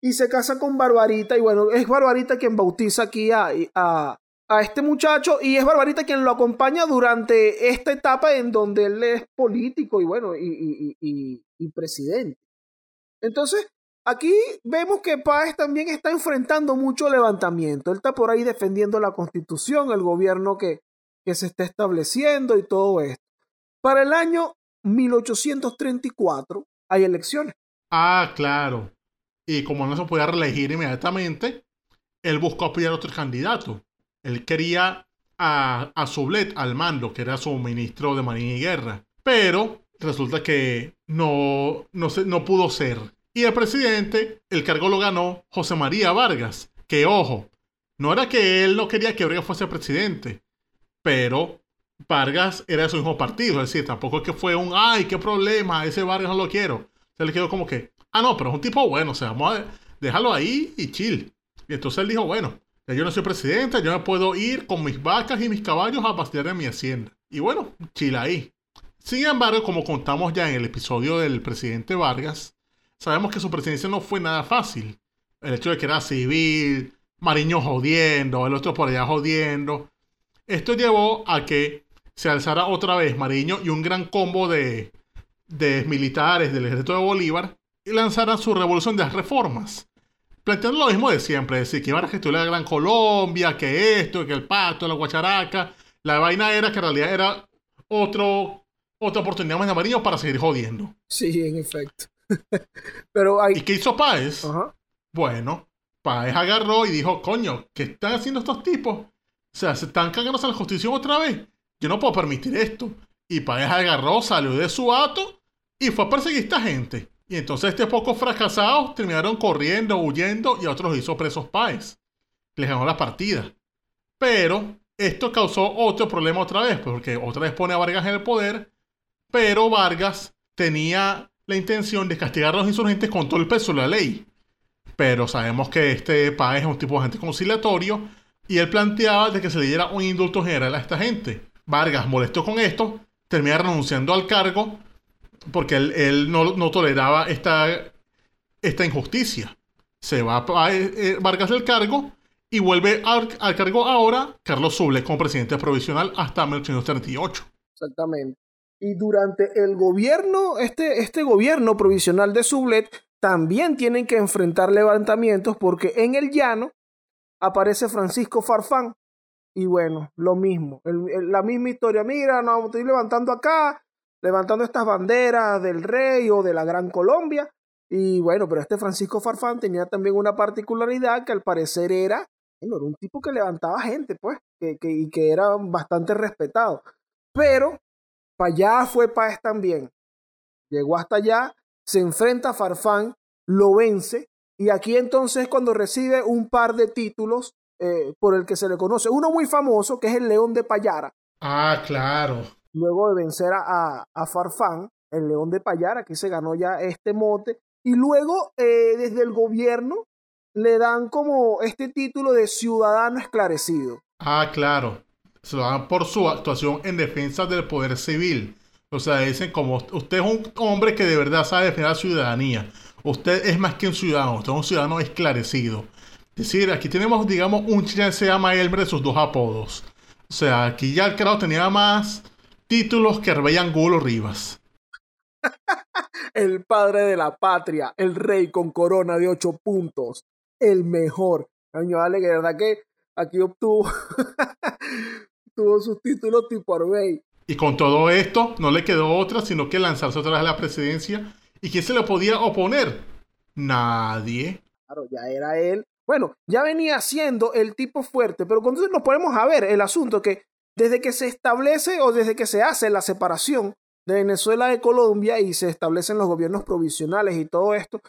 y se casa con Barbarita y bueno, es Barbarita quien bautiza aquí a, a, a este muchacho y es Barbarita quien lo acompaña durante esta etapa en donde él es político y bueno, y, y, y, presidente. Entonces, aquí vemos que Páez también está enfrentando mucho levantamiento. Él está por ahí defendiendo la constitución, el gobierno que, que se está estableciendo y todo esto. Para el año 1834 hay elecciones. Ah, claro. Y como no se podía reelegir inmediatamente, él buscó apoyar a otro candidato. Él quería a, a Sublet al mando, que era su ministro de Marina y Guerra. Pero resulta que no, no, se- no pudo ser. Y el presidente, el cargo lo ganó José María Vargas. Que ojo, no era que él no quería que Vargas fuese presidente, pero Vargas era su mismo partido. Es decir, tampoco es que fue un, ay, qué problema, ese Vargas no lo quiero. Se le quedó como que, ah, no, pero es un tipo bueno, o sea, vamos a dejarlo ahí y chill. Y entonces él dijo, bueno, yo no soy presidente, yo me puedo ir con mis vacas y mis caballos a pastear en mi hacienda. Y bueno, chill ahí. Sin embargo, como contamos ya en el episodio del presidente Vargas, sabemos que su presidencia no fue nada fácil. El hecho de que era civil, Mariño jodiendo, el otro por allá jodiendo. Esto llevó a que se alzara otra vez Mariño y un gran combo de, de militares del ejército de Bolívar y lanzaran su revolución de las reformas. Planteando lo mismo de siempre, es decir, que iban a gestionar la Gran Colombia, que esto, que el pacto, la guacharaca. La vaina era que en realidad era otro, otra oportunidad más de Mariño para seguir jodiendo. Sí, en efecto. Pero ¿Y qué hizo Páez? Ajá. Bueno, Páez agarró y dijo, coño, ¿qué están haciendo estos tipos? O sea, se están cagándose a la constitución otra vez. Yo no puedo permitir esto. Y Páez agarró, salió de su ato y fue a perseguir a esta gente. Y entonces estos pocos fracasados terminaron corriendo, huyendo y a otros hizo presos Páez. Les ganó la partida. Pero esto causó otro problema otra vez, porque otra vez pone a Vargas en el poder, pero Vargas tenía la intención de castigar a los insurgentes con todo el peso de la ley. Pero sabemos que este país es un tipo de gente conciliatorio y él planteaba de que se le diera un indulto general a esta gente. Vargas, molesto con esto, termina renunciando al cargo porque él, no, toleraba esta, esta injusticia. Se va a, eh, Vargas del cargo y vuelve al, cargo ahora Carlos Suble como presidente provisional hasta 1838. Exactamente. Y durante el gobierno, este, este gobierno provisional de Sublet, también tienen que enfrentar levantamientos porque en el llano aparece Francisco Farfán. Y bueno, lo mismo, la misma historia. Mira, no, estoy levantando acá, levantando estas banderas del rey o de la Gran Colombia. Y bueno, pero este Francisco Farfán tenía también una particularidad que al parecer era, era un tipo que levantaba gente, pues, que, y que era bastante respetado. Pero para allá fue Páez también. Llegó hasta allá, se enfrenta a Farfán, lo vence, y aquí entonces cuando recibe un par de títulos eh, por el que se le conoce. Uno muy famoso, que es el León de Payara. Ah, claro. Luego de vencer a, a Farfán, el León de Payara, aquí se ganó ya este mote. Y luego, eh, desde el gobierno, le dan como este título de ciudadano esclarecido. Ah, claro. Se lo dan por su actuación en defensa del poder civil. O sea, dicen como usted es un hombre que de verdad sabe defender la ciudadanía. Usted es más que un ciudadano, usted es un ciudadano esclarecido. Es decir, aquí tenemos, digamos, un chileno que se llama Elmer de sus dos apodos. O sea, aquí ya el creador tenía más títulos que Arbey Angulo Rivas. el padre de la patria, el rey con corona de ocho puntos, el mejor. Año, vale, que de verdad que aquí obtuvo, tuvo sus títulos tipo Arbey. Y con todo esto, no le quedó otra sino que lanzarse otra vez a la presidencia ¿Y quién se le podía oponer? Nadie. Claro, ya era él. Bueno, ya venía siendo el tipo fuerte, pero cuando nos ponemos a ver el asunto que desde que se establece o desde que se hace la separación de Venezuela de Colombia y se establecen los gobiernos provisionales y todo esto,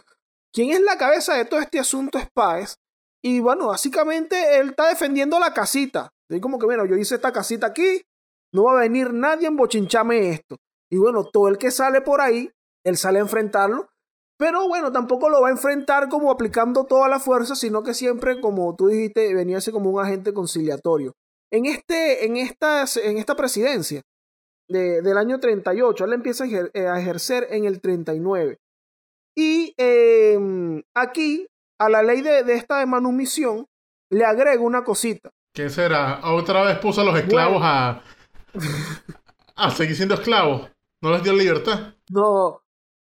¿quién es la cabeza de todo este asunto es Páez. Y bueno, básicamente él está defendiendo la casita. De como que, bueno, yo hice esta casita aquí, no va a venir nadie en bochinchame esto. Y bueno, todo el que sale por ahí él sale a enfrentarlo, pero bueno, tampoco lo va a enfrentar como aplicando toda la fuerza, sino que siempre, como tú dijiste, venía a ser como un agente conciliatorio. En, este, en, esta, en esta presidencia del año 38, él empieza eh, a ejercer en el 39. Y em, aquí, a la ley de, esta de manumisión, le agrega una cosita. ¿Qué será? Otra vez puso a los esclavos a, a seguir siendo esclavos. ¿No les dio libertad? No,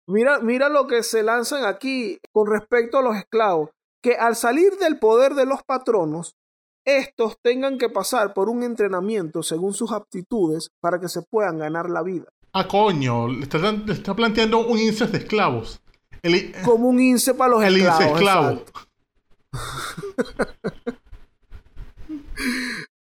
Mira, mira lo que se lanzan aquí con respecto a los esclavos, que al salir del poder de los patronos, estos tengan que pasar por un entrenamiento según sus aptitudes para que se puedan ganar la vida. Ah, coño, le está, planteando un INSE de esclavos. Como un INSE para los el esclavos. El esclavo.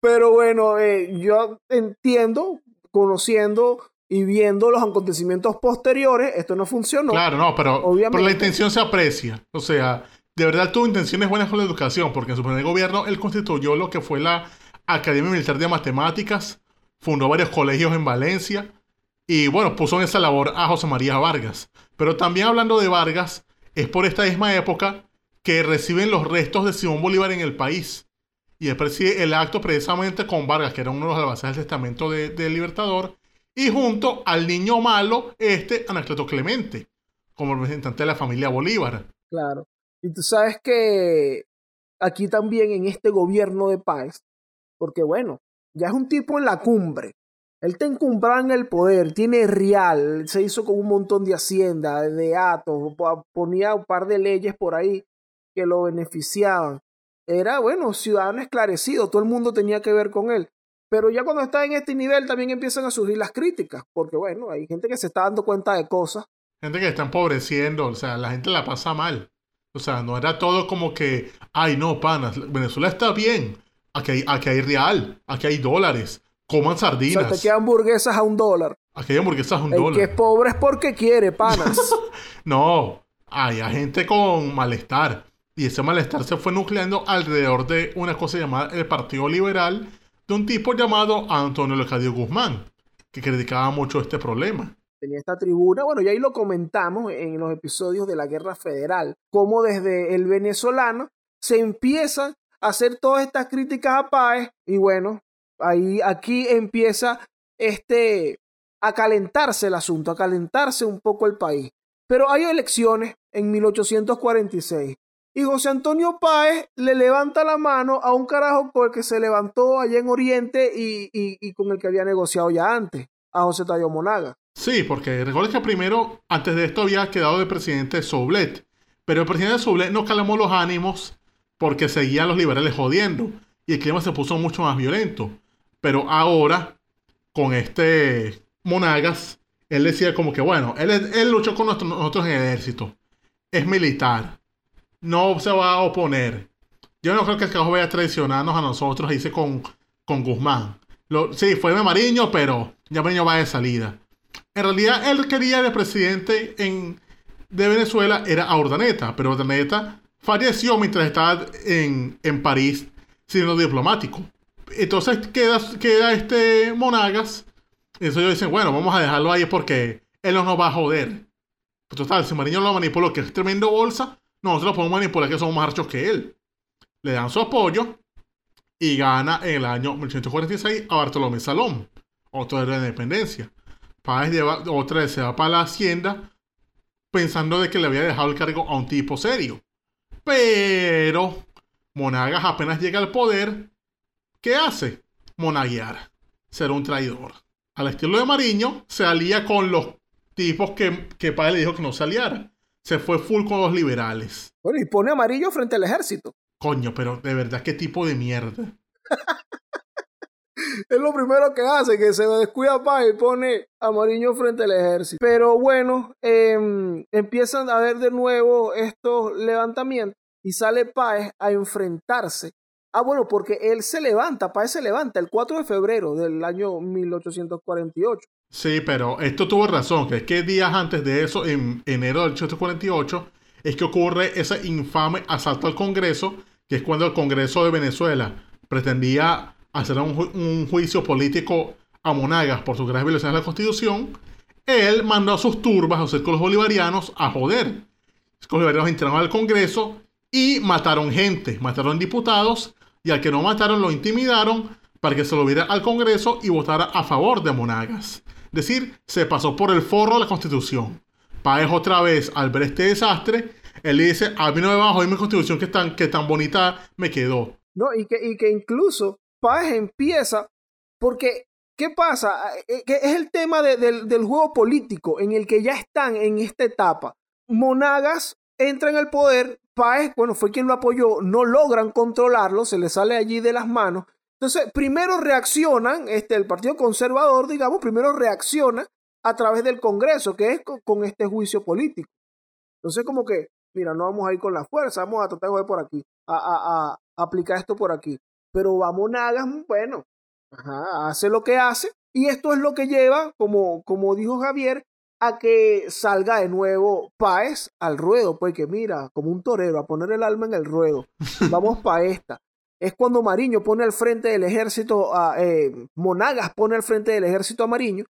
Pero bueno, eh, yo entiendo, conociendo y viendo los acontecimientos posteriores, esto no funcionó. Claro, no, pero, Obviamente. la intención se aprecia. O sea, de verdad tuvo intenciones buenas con la educación, porque en su primer gobierno él constituyó lo que fue la Academia Militar de Matemáticas, fundó varios colegios en Valencia y bueno, puso en esa labor a José María Vargas. Pero también hablando de Vargas, es por esta misma época que reciben los restos de Simón Bolívar en el país. Y él preside el acto precisamente con Vargas, que era uno de los albaces del testamento del de Libertador, y junto al niño malo, este Anacleto Clemente, como representante de la familia Bolívar. Claro. Y tú sabes que aquí también en este gobierno de paz, porque bueno, ya es un tipo en la cumbre. Él te encumbrado en el poder, tiene real, se hizo con un montón de hacienda, de atos, ponía un par de leyes por ahí que lo beneficiaban. Era, bueno, ciudadano esclarecido, todo el mundo tenía que ver con él. Pero ya cuando está en este nivel también empiezan a surgir las críticas, porque bueno, hay gente que se está dando cuenta de cosas. Gente que está empobreciendo, o sea, la gente la pasa mal. O sea, no era todo como que, ay no, panas, Venezuela está bien, aquí hay, aquí hay real, aquí hay dólares, coman sardinas. O sea, te quedan hamburguesas a un dólar. Aquí hay hamburguesas a un dólar. El que es pobre es porque quiere, panas. no, hay gente con malestar. Y ese malestar se fue nucleando alrededor de una cosa llamada el Partido Liberal, de un tipo llamado Antonio Lecadio Guzmán, que criticaba mucho este problema. Tenía esta tribuna, bueno, y ahí lo comentamos en los episodios de la Guerra Federal, cómo desde el venezolano se empiezan a hacer todas estas críticas a Páez, y bueno, ahí aquí empieza este a calentarse el asunto, a calentarse un poco el país. Pero hay elecciones en 1846 y José Antonio Páez le levanta la mano a un carajo con el que se levantó allá en Oriente y, con el que había negociado ya antes, a José Tallo Monaga. Sí, porque recuerda que primero, antes de esto había quedado de presidente Soblet, pero el presidente Soblet no calmó los ánimos porque seguían los liberales jodiendo y el clima se puso mucho más violento. Pero ahora, con este Monagas, él decía como que, bueno, él, él luchó con nosotros en el ejército, es militar, no se va a oponer. Yo no creo que el caso vaya a traicionarnos a nosotros, dice con, con Guzmán. Sí, fue de Mariño, pero ya Mariño va de salida. En realidad, él quería de presidente en, de Venezuela, era a Urdaneta, pero Urdaneta falleció mientras estaba en, en París siendo diplomático. Entonces queda, queda este Monagas. Eso ellos dicen, bueno, vamos a dejarlo ahí porque él no nos va a joder. Total, si Mariño lo manipuló, que es tremendo bolsa, nosotros podemos manipular que somos más archos que él. Le dan su apoyo y gana en el año 1846 a Bartolomé Salón, otro de la independencia. Páez lleva, otra vez se va para la hacienda pensando de que le había dejado el cargo a un tipo serio. Pero Monagas apenas llega al poder, ¿qué hace? Monaguear, ser un traidor. Al estilo de Mariño, se alía con los tipos que, que Páez le dijo que no se aliara se fue full con los liberales. Bueno, y pone amarillo frente al ejército. Coño, pero de verdad, qué tipo de mierda. es lo primero que hace, que se descuida para y pone amarillo frente al ejército. Pero bueno, em, empiezan a ver de nuevo estos levantamientos y sale Páez a enfrentarse. Ah, bueno, porque él se levanta, Páez se levanta el 4 de febrero del año 1848. Sí, pero esto tuvo razón, que es que días antes de eso, en enero del 1848, es que ocurre ese infame asalto al Congreso, que es cuando el Congreso de Venezuela pretendía hacer un, juicio político a Monagas por sus graves violaciones de la Constitución. Él mandó a sus turbas, a los círculos bolivarianos, a joder. Los bolivarianos entraron al Congreso y mataron gente, mataron diputados, y al que no mataron lo intimidaron para que se lo viera al Congreso y votara a favor de Monagas decir, se pasó por el forro de la Constitución. Páez otra vez, al ver este desastre, él dice, a mí no me va a mi Constitución que tan, que tan bonita me quedó. No, y que, y que incluso Páez empieza, porque, ¿qué pasa? Eh, que es el tema del, del juego político en el que ya están en esta etapa. Monagas entra en el poder, Páez, bueno, fue quien lo apoyó, no logran controlarlo, se le sale allí de las manos, entonces, primero reaccionan, este, el Partido Conservador, digamos, primero reacciona a través del Congreso, que es con, este juicio político. Entonces, como que, mira, no vamos a ir con la fuerza, vamos a tratar de por aquí, a, aplicar esto por aquí. Pero vamos, Nagas, bueno, hace lo que hace, y esto es lo que lleva, como, como dijo Javier, a que salga de nuevo Páez al ruedo, porque mira, como un torero, a poner el alma en el ruedo. Vamos para esta es cuando Mariño pone al frente del ejército, a, eh, Monagas pone al frente del ejército a Mariño.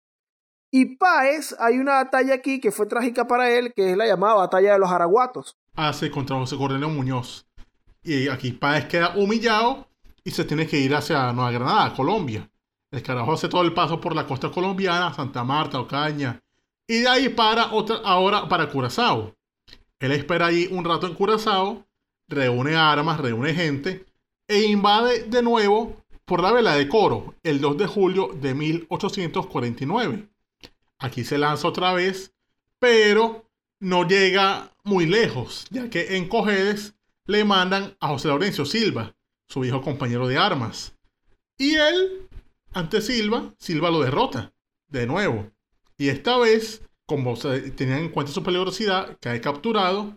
Y Páez, hay una batalla aquí que fue trágica para él, que es la llamada Batalla de los Araguatos. Ah, sí, contra José Cornelio Muñoz. Y aquí Páez queda humillado y se tiene que ir hacia Nueva Granada, Colombia. El carajo hace todo el paso por la costa colombiana, Santa Marta, Ocaña. Y de ahí para otra, ahora para Curazao. Él espera ahí un rato en Curazao, reúne armas, reúne gente e invade de nuevo por la vela de Coro el 2 de julio de 1849. Aquí se lanza otra vez, pero no llega muy lejos, ya que en Cojedes le mandan a José Laurencio Silva, su viejo compañero de armas. Y él, ante Silva, Silva lo derrota de nuevo. Y esta vez, como se tenían en cuenta su peligrosidad, cae capturado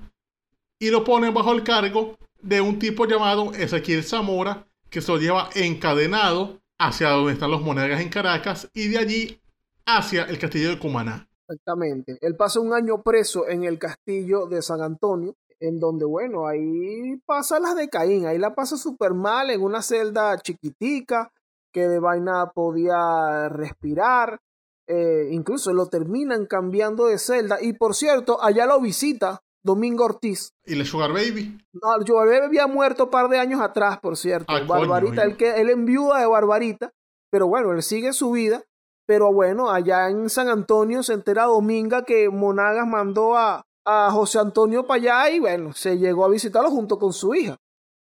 y lo ponen bajo el cargo de un tipo llamado Ezequiel Zamora que se lo lleva encadenado hacia donde están los monedas en Caracas y de allí hacia el castillo de Cumaná. Exactamente. Él pasa un año preso en el castillo de San Antonio, en donde, bueno, ahí pasa las de Caín, ahí la pasa súper mal en una celda chiquitica, que de vaina podía respirar. Eh, incluso lo terminan cambiando de celda. Y por cierto, allá lo visita Domingo Ortiz. ¿Y le Sugar Baby? No, Sugar Baby había muerto un par de años atrás, por cierto. Ah, coño, Barbarita, oye. él, que, él enviuda de Barbarita. Pero bueno, él sigue su vida. Pero bueno, allá en San Antonio se entera Dominga que Monagas mandó a, a José Antonio para allá y bueno, se llegó a visitarlo junto con su hija.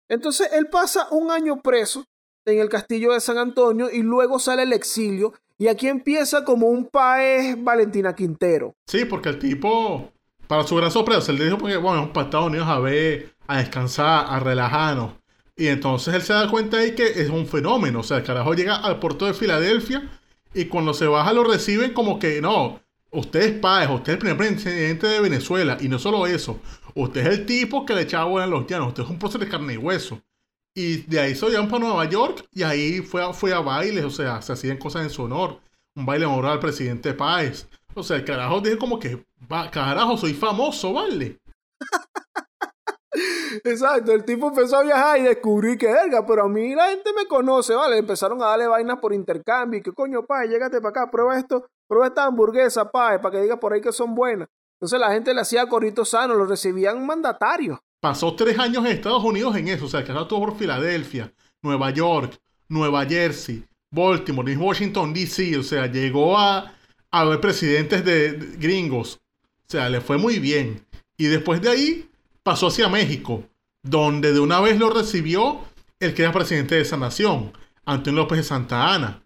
Entonces él pasa un año preso en el castillo de San Antonio y luego sale al exilio y aquí empieza como un paez Valentina Quintero. Sí, porque el tipo, para su gran sorpresa, él dijo, porque, bueno, vamos para Estados Unidos a ver, a descansar, a relajarnos. Y entonces él se da cuenta ahí que es un fenómeno. O sea, el carajo llega al puerto de Filadelfia y cuando se baja lo reciben como que, no, usted es Páez, usted es el primer presidente de Venezuela. Y no solo eso, usted es el tipo que le echaba buena a los llanos, usted es un prócer de carne y hueso. Y de ahí se llevan para Nueva York y ahí fue a, fue a bailes, o sea, se hacían cosas en su honor. Un baile en honor al presidente Páez. O sea, el carajo dijo como que, "Va, carajo, soy famoso, ¿vale? Exacto, el tipo empezó a viajar y descubrí que verga, pero a mí la gente me conoce, ¿vale? Empezaron a darle vainas por intercambio y que coño, pae, llégate para acá, prueba esto, prueba esta hamburguesa, pae, para que diga por ahí que son buenas. Entonces la gente le hacía corritos sanos, lo recibían mandatarios. Pasó tres años en Estados Unidos en eso. O sea, el carajo estuvo por Filadelfia, Nueva York, Nueva Jersey, Baltimore, Washington, D.C. O sea, llegó a, a ver presidentes de, de gringos. O sea, le fue muy bien. Y después de ahí pasó hacia México, donde de una vez lo recibió el que era presidente de esa nación, Antonio López de Santa Ana,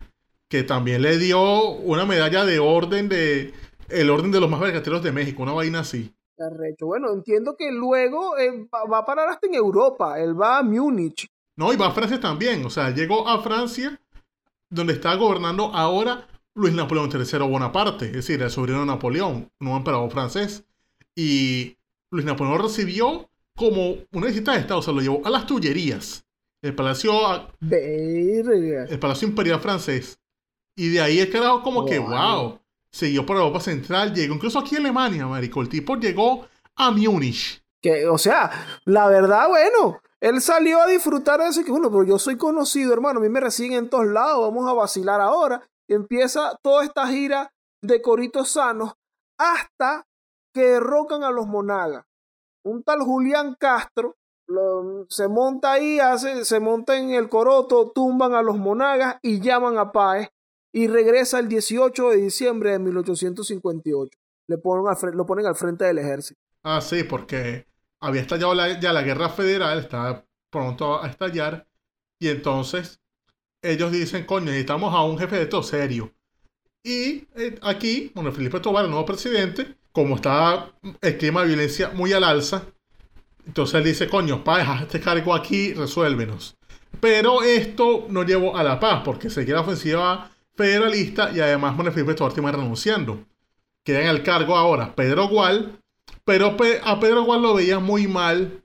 que también le dio una medalla de orden de el orden de los más vergateros de México, una vaina así. Arrecho. Bueno, entiendo que luego eh, va, va a parar hasta en Europa, él va a Múnich. No, y va a Francia también. O sea, llegó a Francia, donde está gobernando ahora Luis Napoleón III Bonaparte, es decir, el sobrino de Napoleón, nuevo emperador francés. Y Luis Napoleón lo recibió como una visita de Estado, o sea, lo llevó a las Tullerías, el palacio, Verga. el palacio imperial francés. Y de ahí el carajo como que, Wow. siguió por Europa Central, llegó incluso aquí a Alemania, marico. El tipo llegó a Múnich. Que, o sea, la verdad, bueno, él salió a disfrutar de eso que, bueno, pero yo soy conocido, hermano, a mí me reciben en todos lados, vamos a vacilar ahora. Empieza toda esta gira de coritos sanos hasta que derrocan a los monagas. Un tal Julián Castro se monta ahí, hace, se monta en el coroto, tumban a los monagas y llaman a Páez y regresa el 18 de diciembre de 1858. Le ponen al lo ponen al frente del ejército. Ah, sí, porque había estallado la- ya la guerra federal, estaba pronto a estallar, y entonces ellos dicen, coño, necesitamos a un jefe de todo serio. Y eh, aquí, bueno, Felipe Tobar, el nuevo presidente, como está el clima de violencia muy al alza, entonces él dice, coño, pa, deja este cargo aquí, resuélvenos. Pero esto no llevó a la paz, porque seguía la ofensiva federalista y además, Felipe Tobar termina renunciando. Queda en el cargo ahora Pedro Gual, pero Pe- a Pedro Gual lo veían muy mal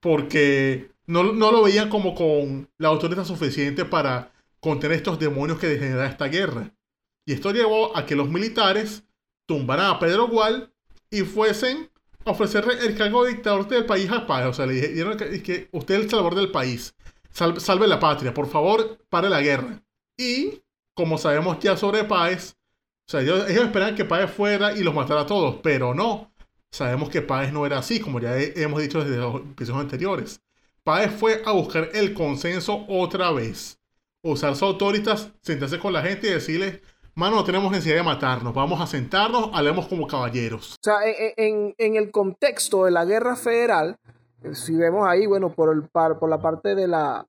porque no, no lo veían como con la autoridad suficiente para contener estos demonios que degenera esta guerra. Y esto llevó a que los militares tumbaran a Pedro Gual y fuesen a ofrecerle el cargo de dictador del país a Páez. O sea, le dijeron que, que usted es el salvador del país. Sal- salve la patria, por favor, pare la guerra. Y, como sabemos ya sobre Páez, o sea, ellos, ellos esperaban que Páez fuera y los matara a todos, pero no. Sabemos que Páez no era así, como ya he- hemos dicho desde los episodios anteriores. Páez fue a buscar el consenso otra vez. Usar su autoritas, sentarse con la gente y decirles, mano, no tenemos necesidad de matarnos, vamos a sentarnos, hablemos como caballeros. O sea, en, en- en el contexto de la guerra federal, eh, si vemos ahí, bueno, por, el, par- por la parte de la,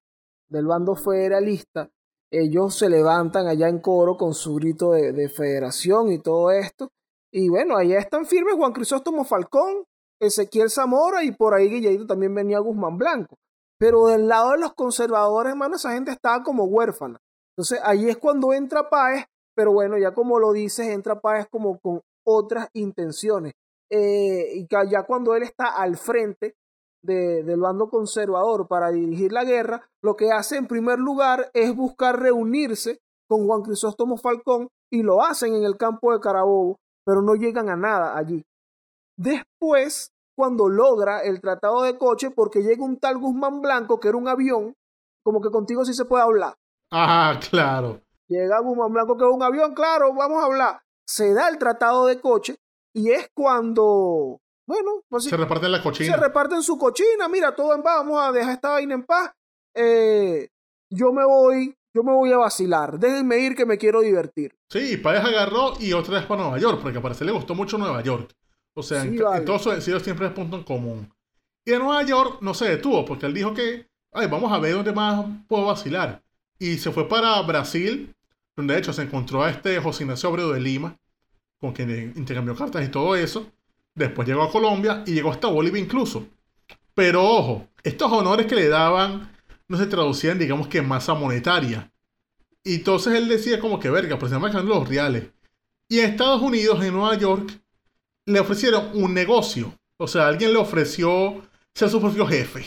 del bando federalista, ellos se levantan allá en coro con su grito de, de federación y todo esto. Y bueno, allá están firmes Juan Crisóstomo Falcón, Ezequiel Zamora y por ahí Guillermo también venía Guzmán Blanco. Pero del lado de los conservadores, hermano, esa gente estaba como huérfana. Entonces ahí es cuando entra Páez, pero bueno, ya como lo dices, entra Páez como con otras intenciones. Eh, y ya cuando él está al frente de- del bando conservador para dirigir la guerra, lo que hace en primer lugar es buscar reunirse con Juan Crisóstomo Falcón y lo hacen en el campo de Carabobo, pero no llegan a nada allí. Después, cuando logra el tratado de coche, porque llega un tal Guzmán Blanco, que era un avión, como que contigo sí se puede hablar. Ah, claro. Llega Guzmán Blanco, que es un avión, claro, vamos a hablar. Se da el tratado de coche y es cuando, bueno, pues sí, Se reparten la se cochina. reparten su cochina, mira, todo en paz, vamos a dejar esta vaina en paz. Eh, yo me voy, yo me voy a vacilar, déjenme ir que me quiero divertir. Sí, Páez agarró y otra vez para Nueva York, porque parece le gustó mucho Nueva York. O sea, Sí, en, vale. en todos sus siempre es punto en común. Y en Nueva York no se detuvo, porque él dijo que, ay, vamos a ver dónde más puedo vacilar. Y se fue para Brasil, donde de hecho se encontró a este José Ignacio Abreu de Lima, con quien intercambió cartas y todo eso. Después llegó a Colombia y llegó hasta Bolivia incluso. Pero ojo, estos honores que le daban no se traducían, digamos que en masa monetaria. Y entonces él decía como que verga, pues se llaman los reales. Y en Estados Unidos, en Nueva York, le ofrecieron un negocio. O sea, alguien le ofreció ser su propio jefe.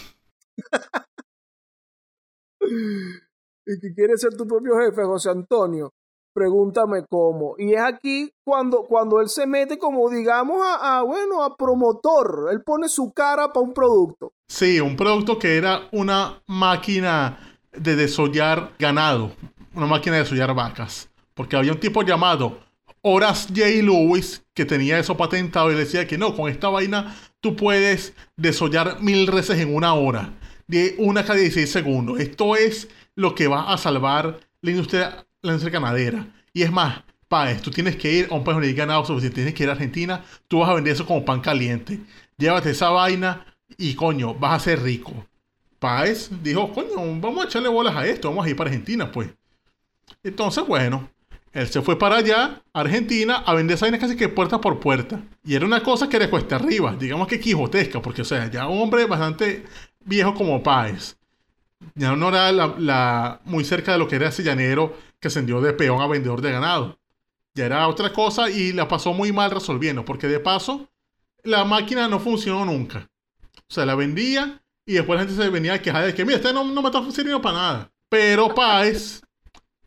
Y que quieres ser tu propio jefe, José Antonio, pregúntame cómo. Y es aquí cuando, cuando él se mete como, digamos, a, a, bueno, a promotor. Él pone su cara para un producto. Sí, un producto que era una máquina de desollar ganado. Una máquina de desollar vacas. Porque había un tipo llamado Horace J. Lewis que tenía eso patentado y le decía que no, con esta vaina tú puedes desollar mil reses en una hora. De una cada 16 segundos. Esto es lo que va a salvar la industria, la industria ganadera. Y es más, Páez, tú tienes que ir a un país donde hay ganado suficiente. Tienes que ir a Argentina. Tú vas a vender eso como pan caliente. Llévate esa vaina y coño, vas a ser rico. Páez dijo, coño, vamos a echarle bolas a esto, vamos a ir para Argentina, pues. Entonces, bueno, él se fue para allá, Argentina, a vender esa vaina casi que puerta por puerta. Y era una cosa que le cuesta arriba, digamos que quijotesca, porque, o sea, ya un hombre bastante viejo como Páez. Ya no era muy cerca de lo que era ese llanero que ascendió de peón a vendedor de ganado. Ya era otra cosa y la pasó muy mal resolviendo, porque de paso, la máquina no funcionó nunca. O sea, la vendía y después la gente se venía a quejar de que, mira, este no, no me está sirviendo para nada. Pero Páez,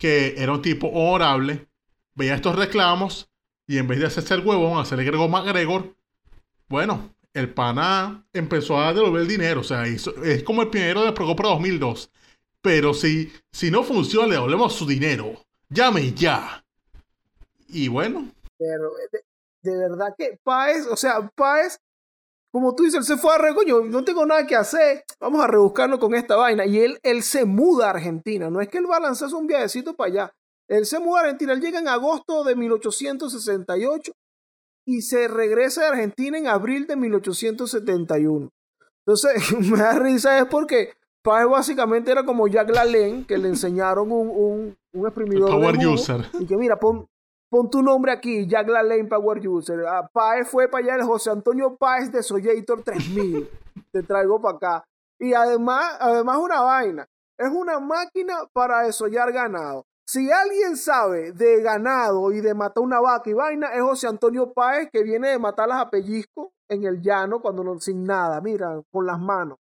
que era un tipo honorable, veía estos reclamos y en vez de hacerse el huevón, hacerle Gregor MacGregor, bueno, el pana empezó a devolver el dinero. O sea, es como el pionero de Procopra 2002. Pero si, si no funciona, le devolvemos su dinero. Llame ya. Y bueno, Pero de, de verdad que Páez, o sea, Páez, como tú dices, él se fue a re, coño, no tengo nada que hacer, vamos a rebuscarnos con esta vaina. Y él, él se muda a Argentina, no es que él va a lanzarse un viajecito para allá. Él se muda a Argentina, él llega en agosto de 1868 y se regresa a Argentina en abril de 1871. Entonces, me da risa es porque Páez básicamente era como Jack LaLanne, que le enseñaron un, un, un exprimidor de Power jugo, user. y que mira, pon, pon tu nombre aquí, Jack LaLanne Power User. Ah, Páez fue para allá, el José Antonio Páez de Soyator 3000. Te traigo para acá. Y además, además una vaina. Es una máquina para desollar ganado. Si alguien sabe de ganado y de matar una vaca y vaina, es José Antonio Páez que viene de matarlas a pellizco en el llano cuando no, sin nada, mira, con las manos.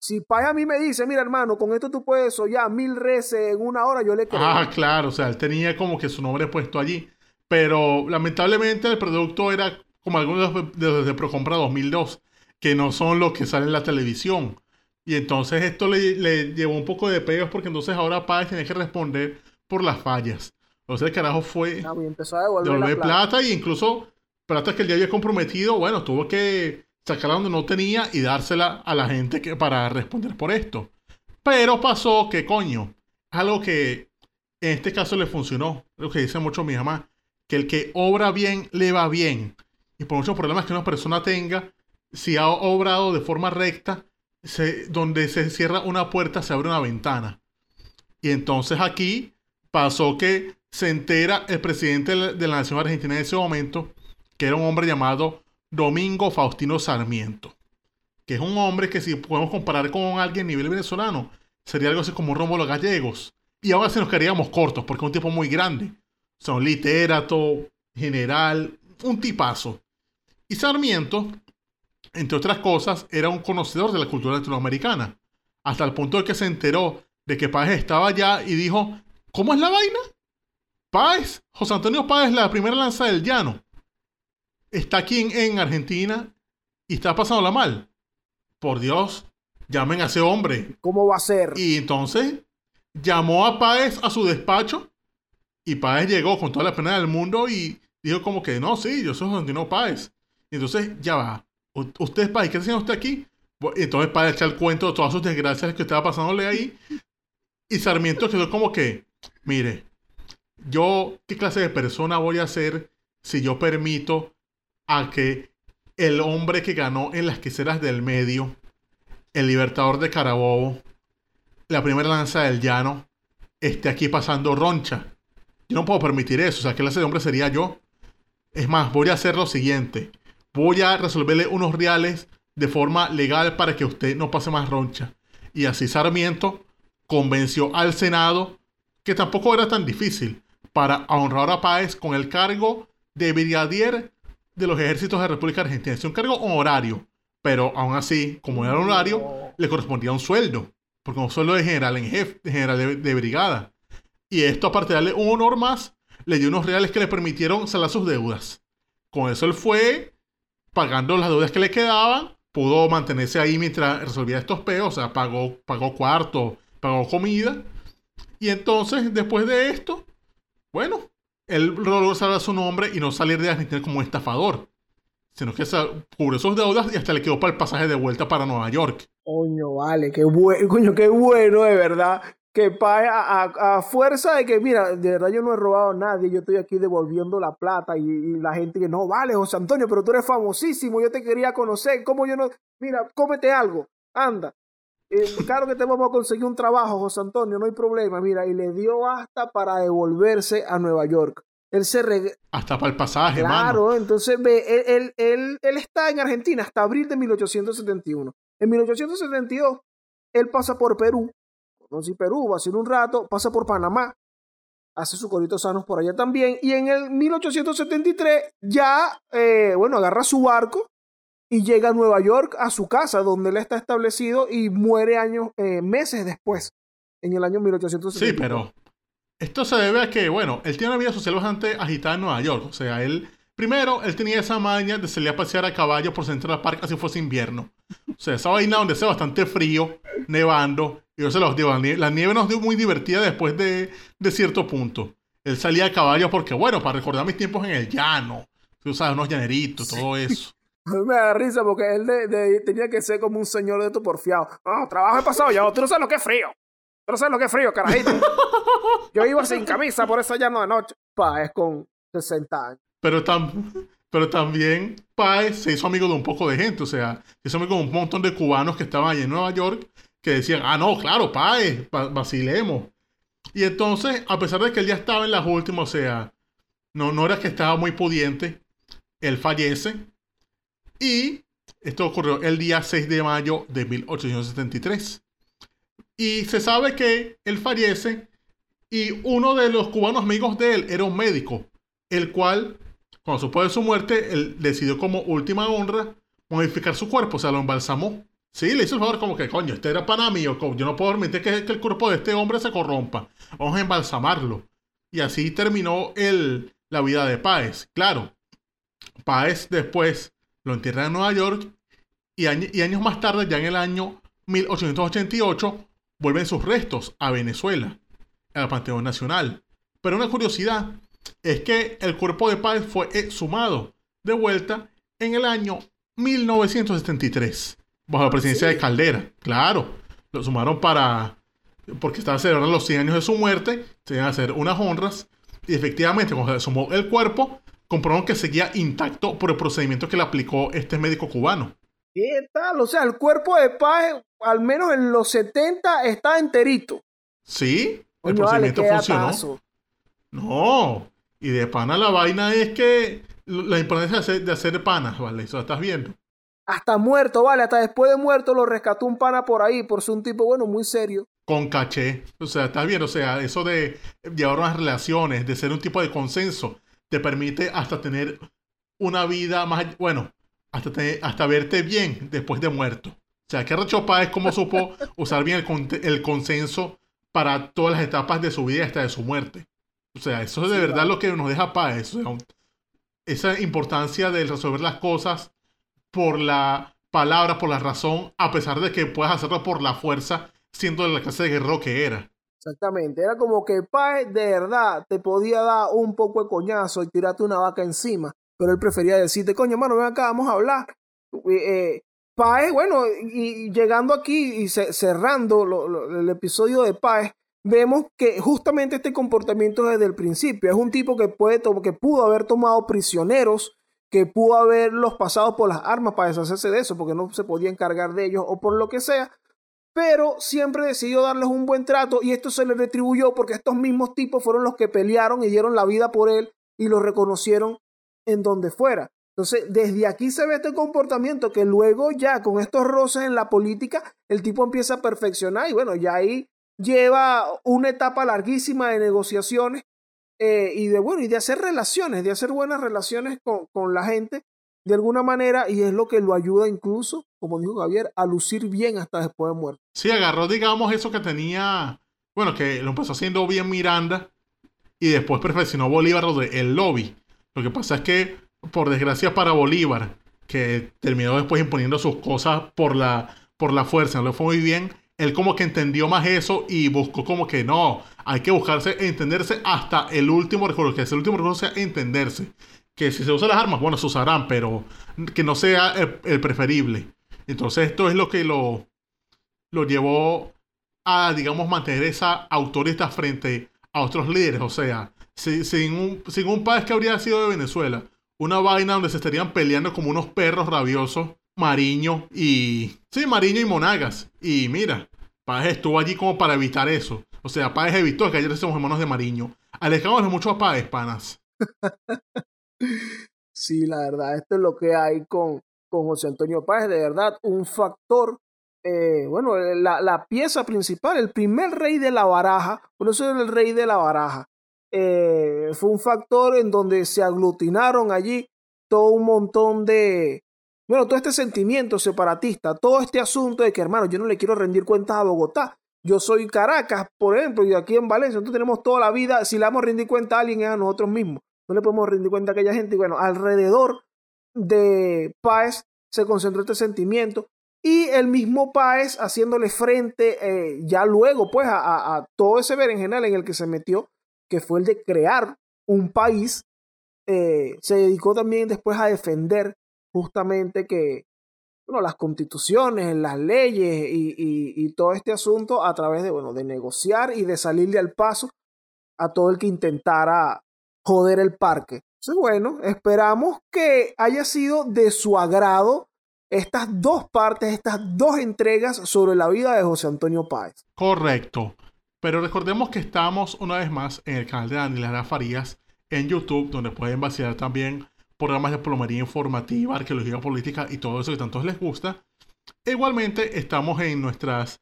Si Páez a mí me dice, mira hermano, con esto tú puedes desollar mil reses en una hora, yo le creo. Ah, claro, o sea, él tenía como que su nombre puesto allí. Pero lamentablemente el producto era como algunos de los de, Procompra 2002, que no son los que salen en la televisión. Y entonces esto le, le llevó un poco de peos porque entonces ahora Páez tenía que responder por las fallas. Entonces el carajo fue y empezó a devolver, devolver la plata. plata y incluso plata que él ya había comprometido, bueno, tuvo que sacarla donde no tenía y dársela a la gente que, para responder por esto. Pero pasó que, coño, algo que en este caso le funcionó, lo que dice mucho mi mamá, que el que obra bien le va bien. Y por muchos problemas que una persona tenga, si ha obrado de forma recta, se- donde se cierra una puerta se abre una ventana. Y entonces aquí pasó que se entera el presidente de la- Nación Argentina en ese momento, que era un hombre llamado Domingo Faustino Sarmiento, que es un hombre que si podemos comparar con alguien a nivel venezolano, sería algo así como Rómulo Gallegos. Y ahora sí nos quedaríamos cortos, porque es un tipo muy grande. Un literato, general, un tipazo. Y Sarmiento, entre otras cosas, era un conocedor de la cultura latinoamericana, hasta el punto de que se enteró de que Páez estaba allá y dijo, ¿cómo es la vaina? Páez, José Antonio Páez, la primera lanza del llano, está aquí en, en Argentina y está pasándola mal. Por Dios, llamen a ese hombre. ¿Cómo va a ser? Y entonces llamó a Páez a su despacho y Páez llegó con toda la pena del mundo y dijo como que no, sí, yo soy Santino Páez. Y entonces, ya va. ¿Usted es Páez? ¿Qué está haciendo usted aquí? Entonces Páez echa el cuento de todas sus desgracias que estaba pasándole ahí. Y Sarmiento quedó como que, mire, yo, ¿qué clase de persona voy a ser si yo permito a que el hombre que ganó en las queseras del medio, el libertador de Carabobo, la primera lanza del llano, esté aquí pasando roncha? Yo no puedo permitir eso. O sea, ¿qué clase de hombre sería yo? Es más, voy a hacer lo siguiente. Voy a resolverle unos reales de forma legal para que usted no pase más roncha. Y así Sarmiento convenció al Senado, que tampoco era tan difícil, para honrar a Páez con el cargo de brigadier de los ejércitos de la República Argentina. Es un cargo honorario, pero aún así, como era honorario, le correspondía un sueldo, porque un sueldo de general en jefe, de general de, de brigada. Y esto, aparte de darle un honor más, le dio unos reales que le permitieron saldar sus deudas. Con eso él fue pagando las deudas que le quedaban, pudo mantenerse ahí mientras resolvía estos peos, o sea, pagó, pagó cuarto, pagó comida. Y entonces, después de esto, bueno, él logró salvar su nombre y no salir de Argentina como estafador, sino que cubrió sus deudas y hasta le quedó para el pasaje de vuelta para Nueva York. Coño, vale, qué bueno, coño, qué bueno, de verdad. Que a, a- a fuerza de que, mira, de verdad yo no he robado a nadie, yo estoy aquí devolviendo la plata y, y la gente que no, vale, José Antonio, pero tú eres famosísimo, yo te quería conocer, ¿cómo yo no? Mira, cómete algo, anda. Eh, claro que te vamos a conseguir un trabajo, José Antonio, no hay problema, mira, y le dio hasta para devolverse a Nueva York. Él se reg- Hasta para el pasaje, mano. Claro, entonces ve, él, él, él, él está en Argentina hasta abril de 1871. En 1872, él pasa por Perú, conoce Perú, va a ser un rato, pasa por Panamá, hace sus coritos sanos por allá también, y en el 1873 ya, eh, bueno, agarra su barco y llega a Nueva York, a su casa, donde él está establecido, y muere años, eh, meses después, en el año 1873. Sí, pero esto se debe a que, bueno, él tiene una vida social bastante agitada en Nueva York. O sea, él, primero, él tenía esa maña de salir a pasear a caballo por Central Park así fuese invierno. O sea, esa vaina donde hace bastante frío, nevando. Y yo se los digo, la nieve, la nieve nos dio muy divertida después de, de cierto punto. Él salía a caballo porque, bueno, para recordar mis tiempos en el llano. Tú sabes, unos llaneritos, todo eso. A mí me da risa porque él de- de- tenía que ser como un señor de estos porfiado. No, trabajo he pasado ya. Tú no sabes lo que es frío. Tú no sabes lo que es frío, carajito. Yo iba sin camisa por eso llano de noche. Pa, es con 60 años. Pero, tam- pero también Páez se hizo amigo de un poco de gente, o sea, se hizo amigo de un montón de cubanos que estaban allí en Nueva York que decían, ah, no, claro, Páez, va- vacilemos. Y entonces, a pesar de que él ya estaba en las últimas, o sea, no, no era que estaba muy pudiente, él fallece. Y esto ocurrió el día 6 de mayo de 1873. Y se sabe que él fallece y uno de los cubanos amigos de él era un médico, el cual, cuando supo de su muerte, él decidió como última honra modificar su cuerpo, o sea, lo embalsamó. Sí, le hizo el favor como que, coño, este era pana mío, co- yo no puedo permitir que, que el cuerpo de este hombre se corrompa. Vamos a embalsamarlo. Y así terminó el, la vida de Páez. Claro, Páez después lo entierra en Nueva York y, año- y años más tarde, ya en el año 1888, vuelven sus restos a Venezuela, al Panteón Nacional. Pero una curiosidad es que el cuerpo de Páez fue exhumado de vuelta en el año 1973, bajo la presidencia de Caldera. Claro, lo sumaron para. porque estaba celebrando los 100 años de su muerte, se iban a hacer unas honras, y efectivamente, cuando se sumó el cuerpo, comprobaron que seguía intacto por el procedimiento que le aplicó este médico cubano. ¿Qué tal? O sea, el cuerpo de Paz, al menos en los 70, está enterito. Sí, el vale, procedimiento qué funcionó. No, y de pana la vaina es que la importancia de hacer, de hacer panas, ¿vale? Eso estás viendo. Hasta muerto, vale. Hasta después de muerto lo rescató un pana por ahí, por ser un tipo, bueno, muy serio. Con caché. O sea, estás viendo, o sea, eso de llevar unas relaciones, de ser un tipo de consenso, te permite hasta tener una vida más, bueno, hasta, tener- hasta verte bien después de muerto. O sea, que Rechopa es como supo usar bien el, conte- el consenso para todas las etapas de su vida hasta de su muerte. O sea, eso es de verdad lo que nos deja paz. O sea, un- esa importancia de resolver las cosas por la palabra, por la razón, a pesar de que puedas hacerlo por la fuerza, siendo de la clase de guerrero que era. Exactamente, era como que Páez de verdad te podía dar un poco de coñazo y tirarte una vaca encima, pero él prefería decirte, coño, hermano, ven acá, vamos a hablar. Eh, Páez, bueno, y, llegando aquí y cerrando el episodio de Páez, vemos que justamente este comportamiento desde el principio. Es un tipo que, puede que pudo haber tomado prisioneros, que pudo haberlos pasado por las armas para deshacerse de eso, porque no se podía encargar de ellos o por lo que sea, pero siempre decidió darles un buen trato y esto se le retribuyó porque estos mismos tipos fueron los que pelearon y dieron la vida por él y lo reconocieron en donde fuera. Entonces, desde aquí se ve este comportamiento que luego ya con estos roces en la política, el tipo empieza a perfeccionar y bueno, ya ahí lleva una etapa larguísima de negociaciones eh, y de bueno, y de hacer relaciones, de hacer buenas relaciones con, con la gente de alguna manera y es lo que lo ayuda incluso, como dijo Javier, a lucir bien hasta después de muerto. Sí, agarró, digamos, eso que tenía, bueno, que lo empezó haciendo bien Miranda y después perfeccionó Bolívar de el lobby. Lo que pasa es que, por desgracia para Bolívar, que terminó después imponiendo sus cosas por la, por la fuerza, no le fue muy bien, él como que entendió más eso y buscó como que no, hay que buscarse entenderse hasta el último recurso, que es el último recurso sea entenderse que si se usan las armas, bueno, se usarán, pero que no sea el, preferible. Entonces esto es lo que lo, lo llevó a, digamos, mantener esa autoridad frente a otros líderes. O sea, sin, un, sin un país que habría sido de Venezuela, una vaina donde se estarían peleando como unos perros rabiosos, Mariño y... Sí, Mariño y Monagas. Y mira, Páez estuvo allí como para evitar eso. O sea, Páez evitó que ayer somos hermanos de Mariño. Alejamos mucho a Páez, panas. Sí, la verdad, esto es lo que hay con, con José Antonio Páez, de verdad, un factor, eh, bueno, eh, la, pieza principal, el primer rey de la baraja, por eso es el rey de la baraja, eh, fue un factor en donde se aglutinaron allí todo un montón de, bueno, todo este sentimiento separatista, todo este asunto de que, hermano, yo no le quiero rendir cuentas a Bogotá, yo soy Caracas, por ejemplo, y aquí en Valencia, entonces tenemos toda la vida, si le vamos a rendir cuenta a alguien es a nosotros mismos no le podemos rendir cuenta a aquella gente. Y bueno, alrededor de Páez se concentró este sentimiento y el mismo Páez haciéndole frente eh, ya luego pues a, todo ese berenjenal en el que se metió, que fue el de crear un país, eh, se dedicó también después a defender justamente que bueno, las constituciones, las leyes y, y, todo este asunto a través de, bueno, de negociar y de salirle al paso a todo el que intentara joder el parque. Entonces, bueno, esperamos que haya sido de su agrado estas dos partes, estas dos entregas sobre la vida de José Antonio Páez. Correcto. Pero recordemos que estamos una vez más en el canal de Daniela Farías en YouTube, donde pueden vaciar también programas de plomería informativa, arqueología política y todo eso que tanto les gusta. Igualmente estamos en nuestras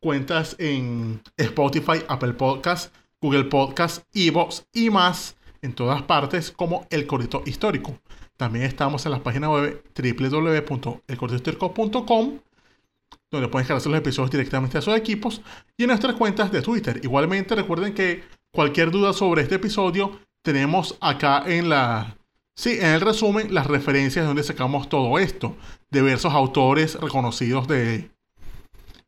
cuentas en Spotify, Apple Podcasts, Google Podcasts, Evox y más en todas partes como El Corito Histórico. También estamos en la página web www.elcoritohistórico.com donde pueden descargarse los episodios directamente a sus equipos y en nuestras cuentas de Twitter. Igualmente recuerden que cualquier duda sobre este episodio tenemos acá en la... Sí, en el resumen las referencias de donde sacamos todo esto. Diversos autores reconocidos de...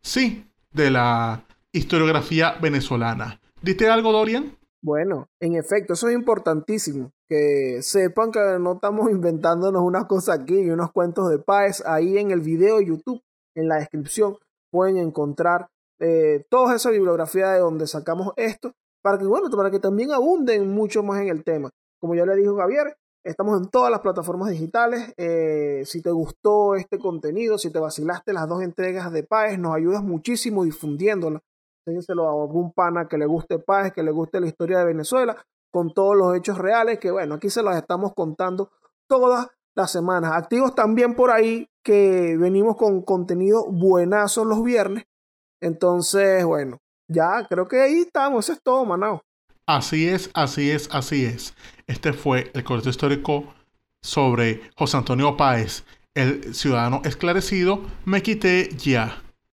Sí, de la historiografía venezolana. ¿Diste algo, Dorian? Bueno, en efecto, eso es importantísimo. Que sepan que no estamos inventándonos unas cosas aquí y unos cuentos de paz. Ahí en el video de YouTube, en la descripción, pueden encontrar eh, toda esa bibliografía de donde sacamos esto. Para que, bueno, para que también abunden mucho más en el tema. Como ya le dijo Javier, estamos en todas las plataformas digitales. Eh, si te gustó este contenido, si te vacilaste las dos entregas de PAES, nos ayudas muchísimo difundiéndola Déjenselo a algún pana que le guste paz, que le guste la historia de Venezuela, con todos los hechos reales, que bueno, aquí se los estamos contando todas las semanas. Activos también por ahí, que venimos con contenido buenazo los viernes. Entonces, bueno, ya creo que ahí estamos, eso es todo, Manao. Así es, así es, así es. Este fue el corto histórico sobre José Antonio Páez, el ciudadano esclarecido. Me quité ya.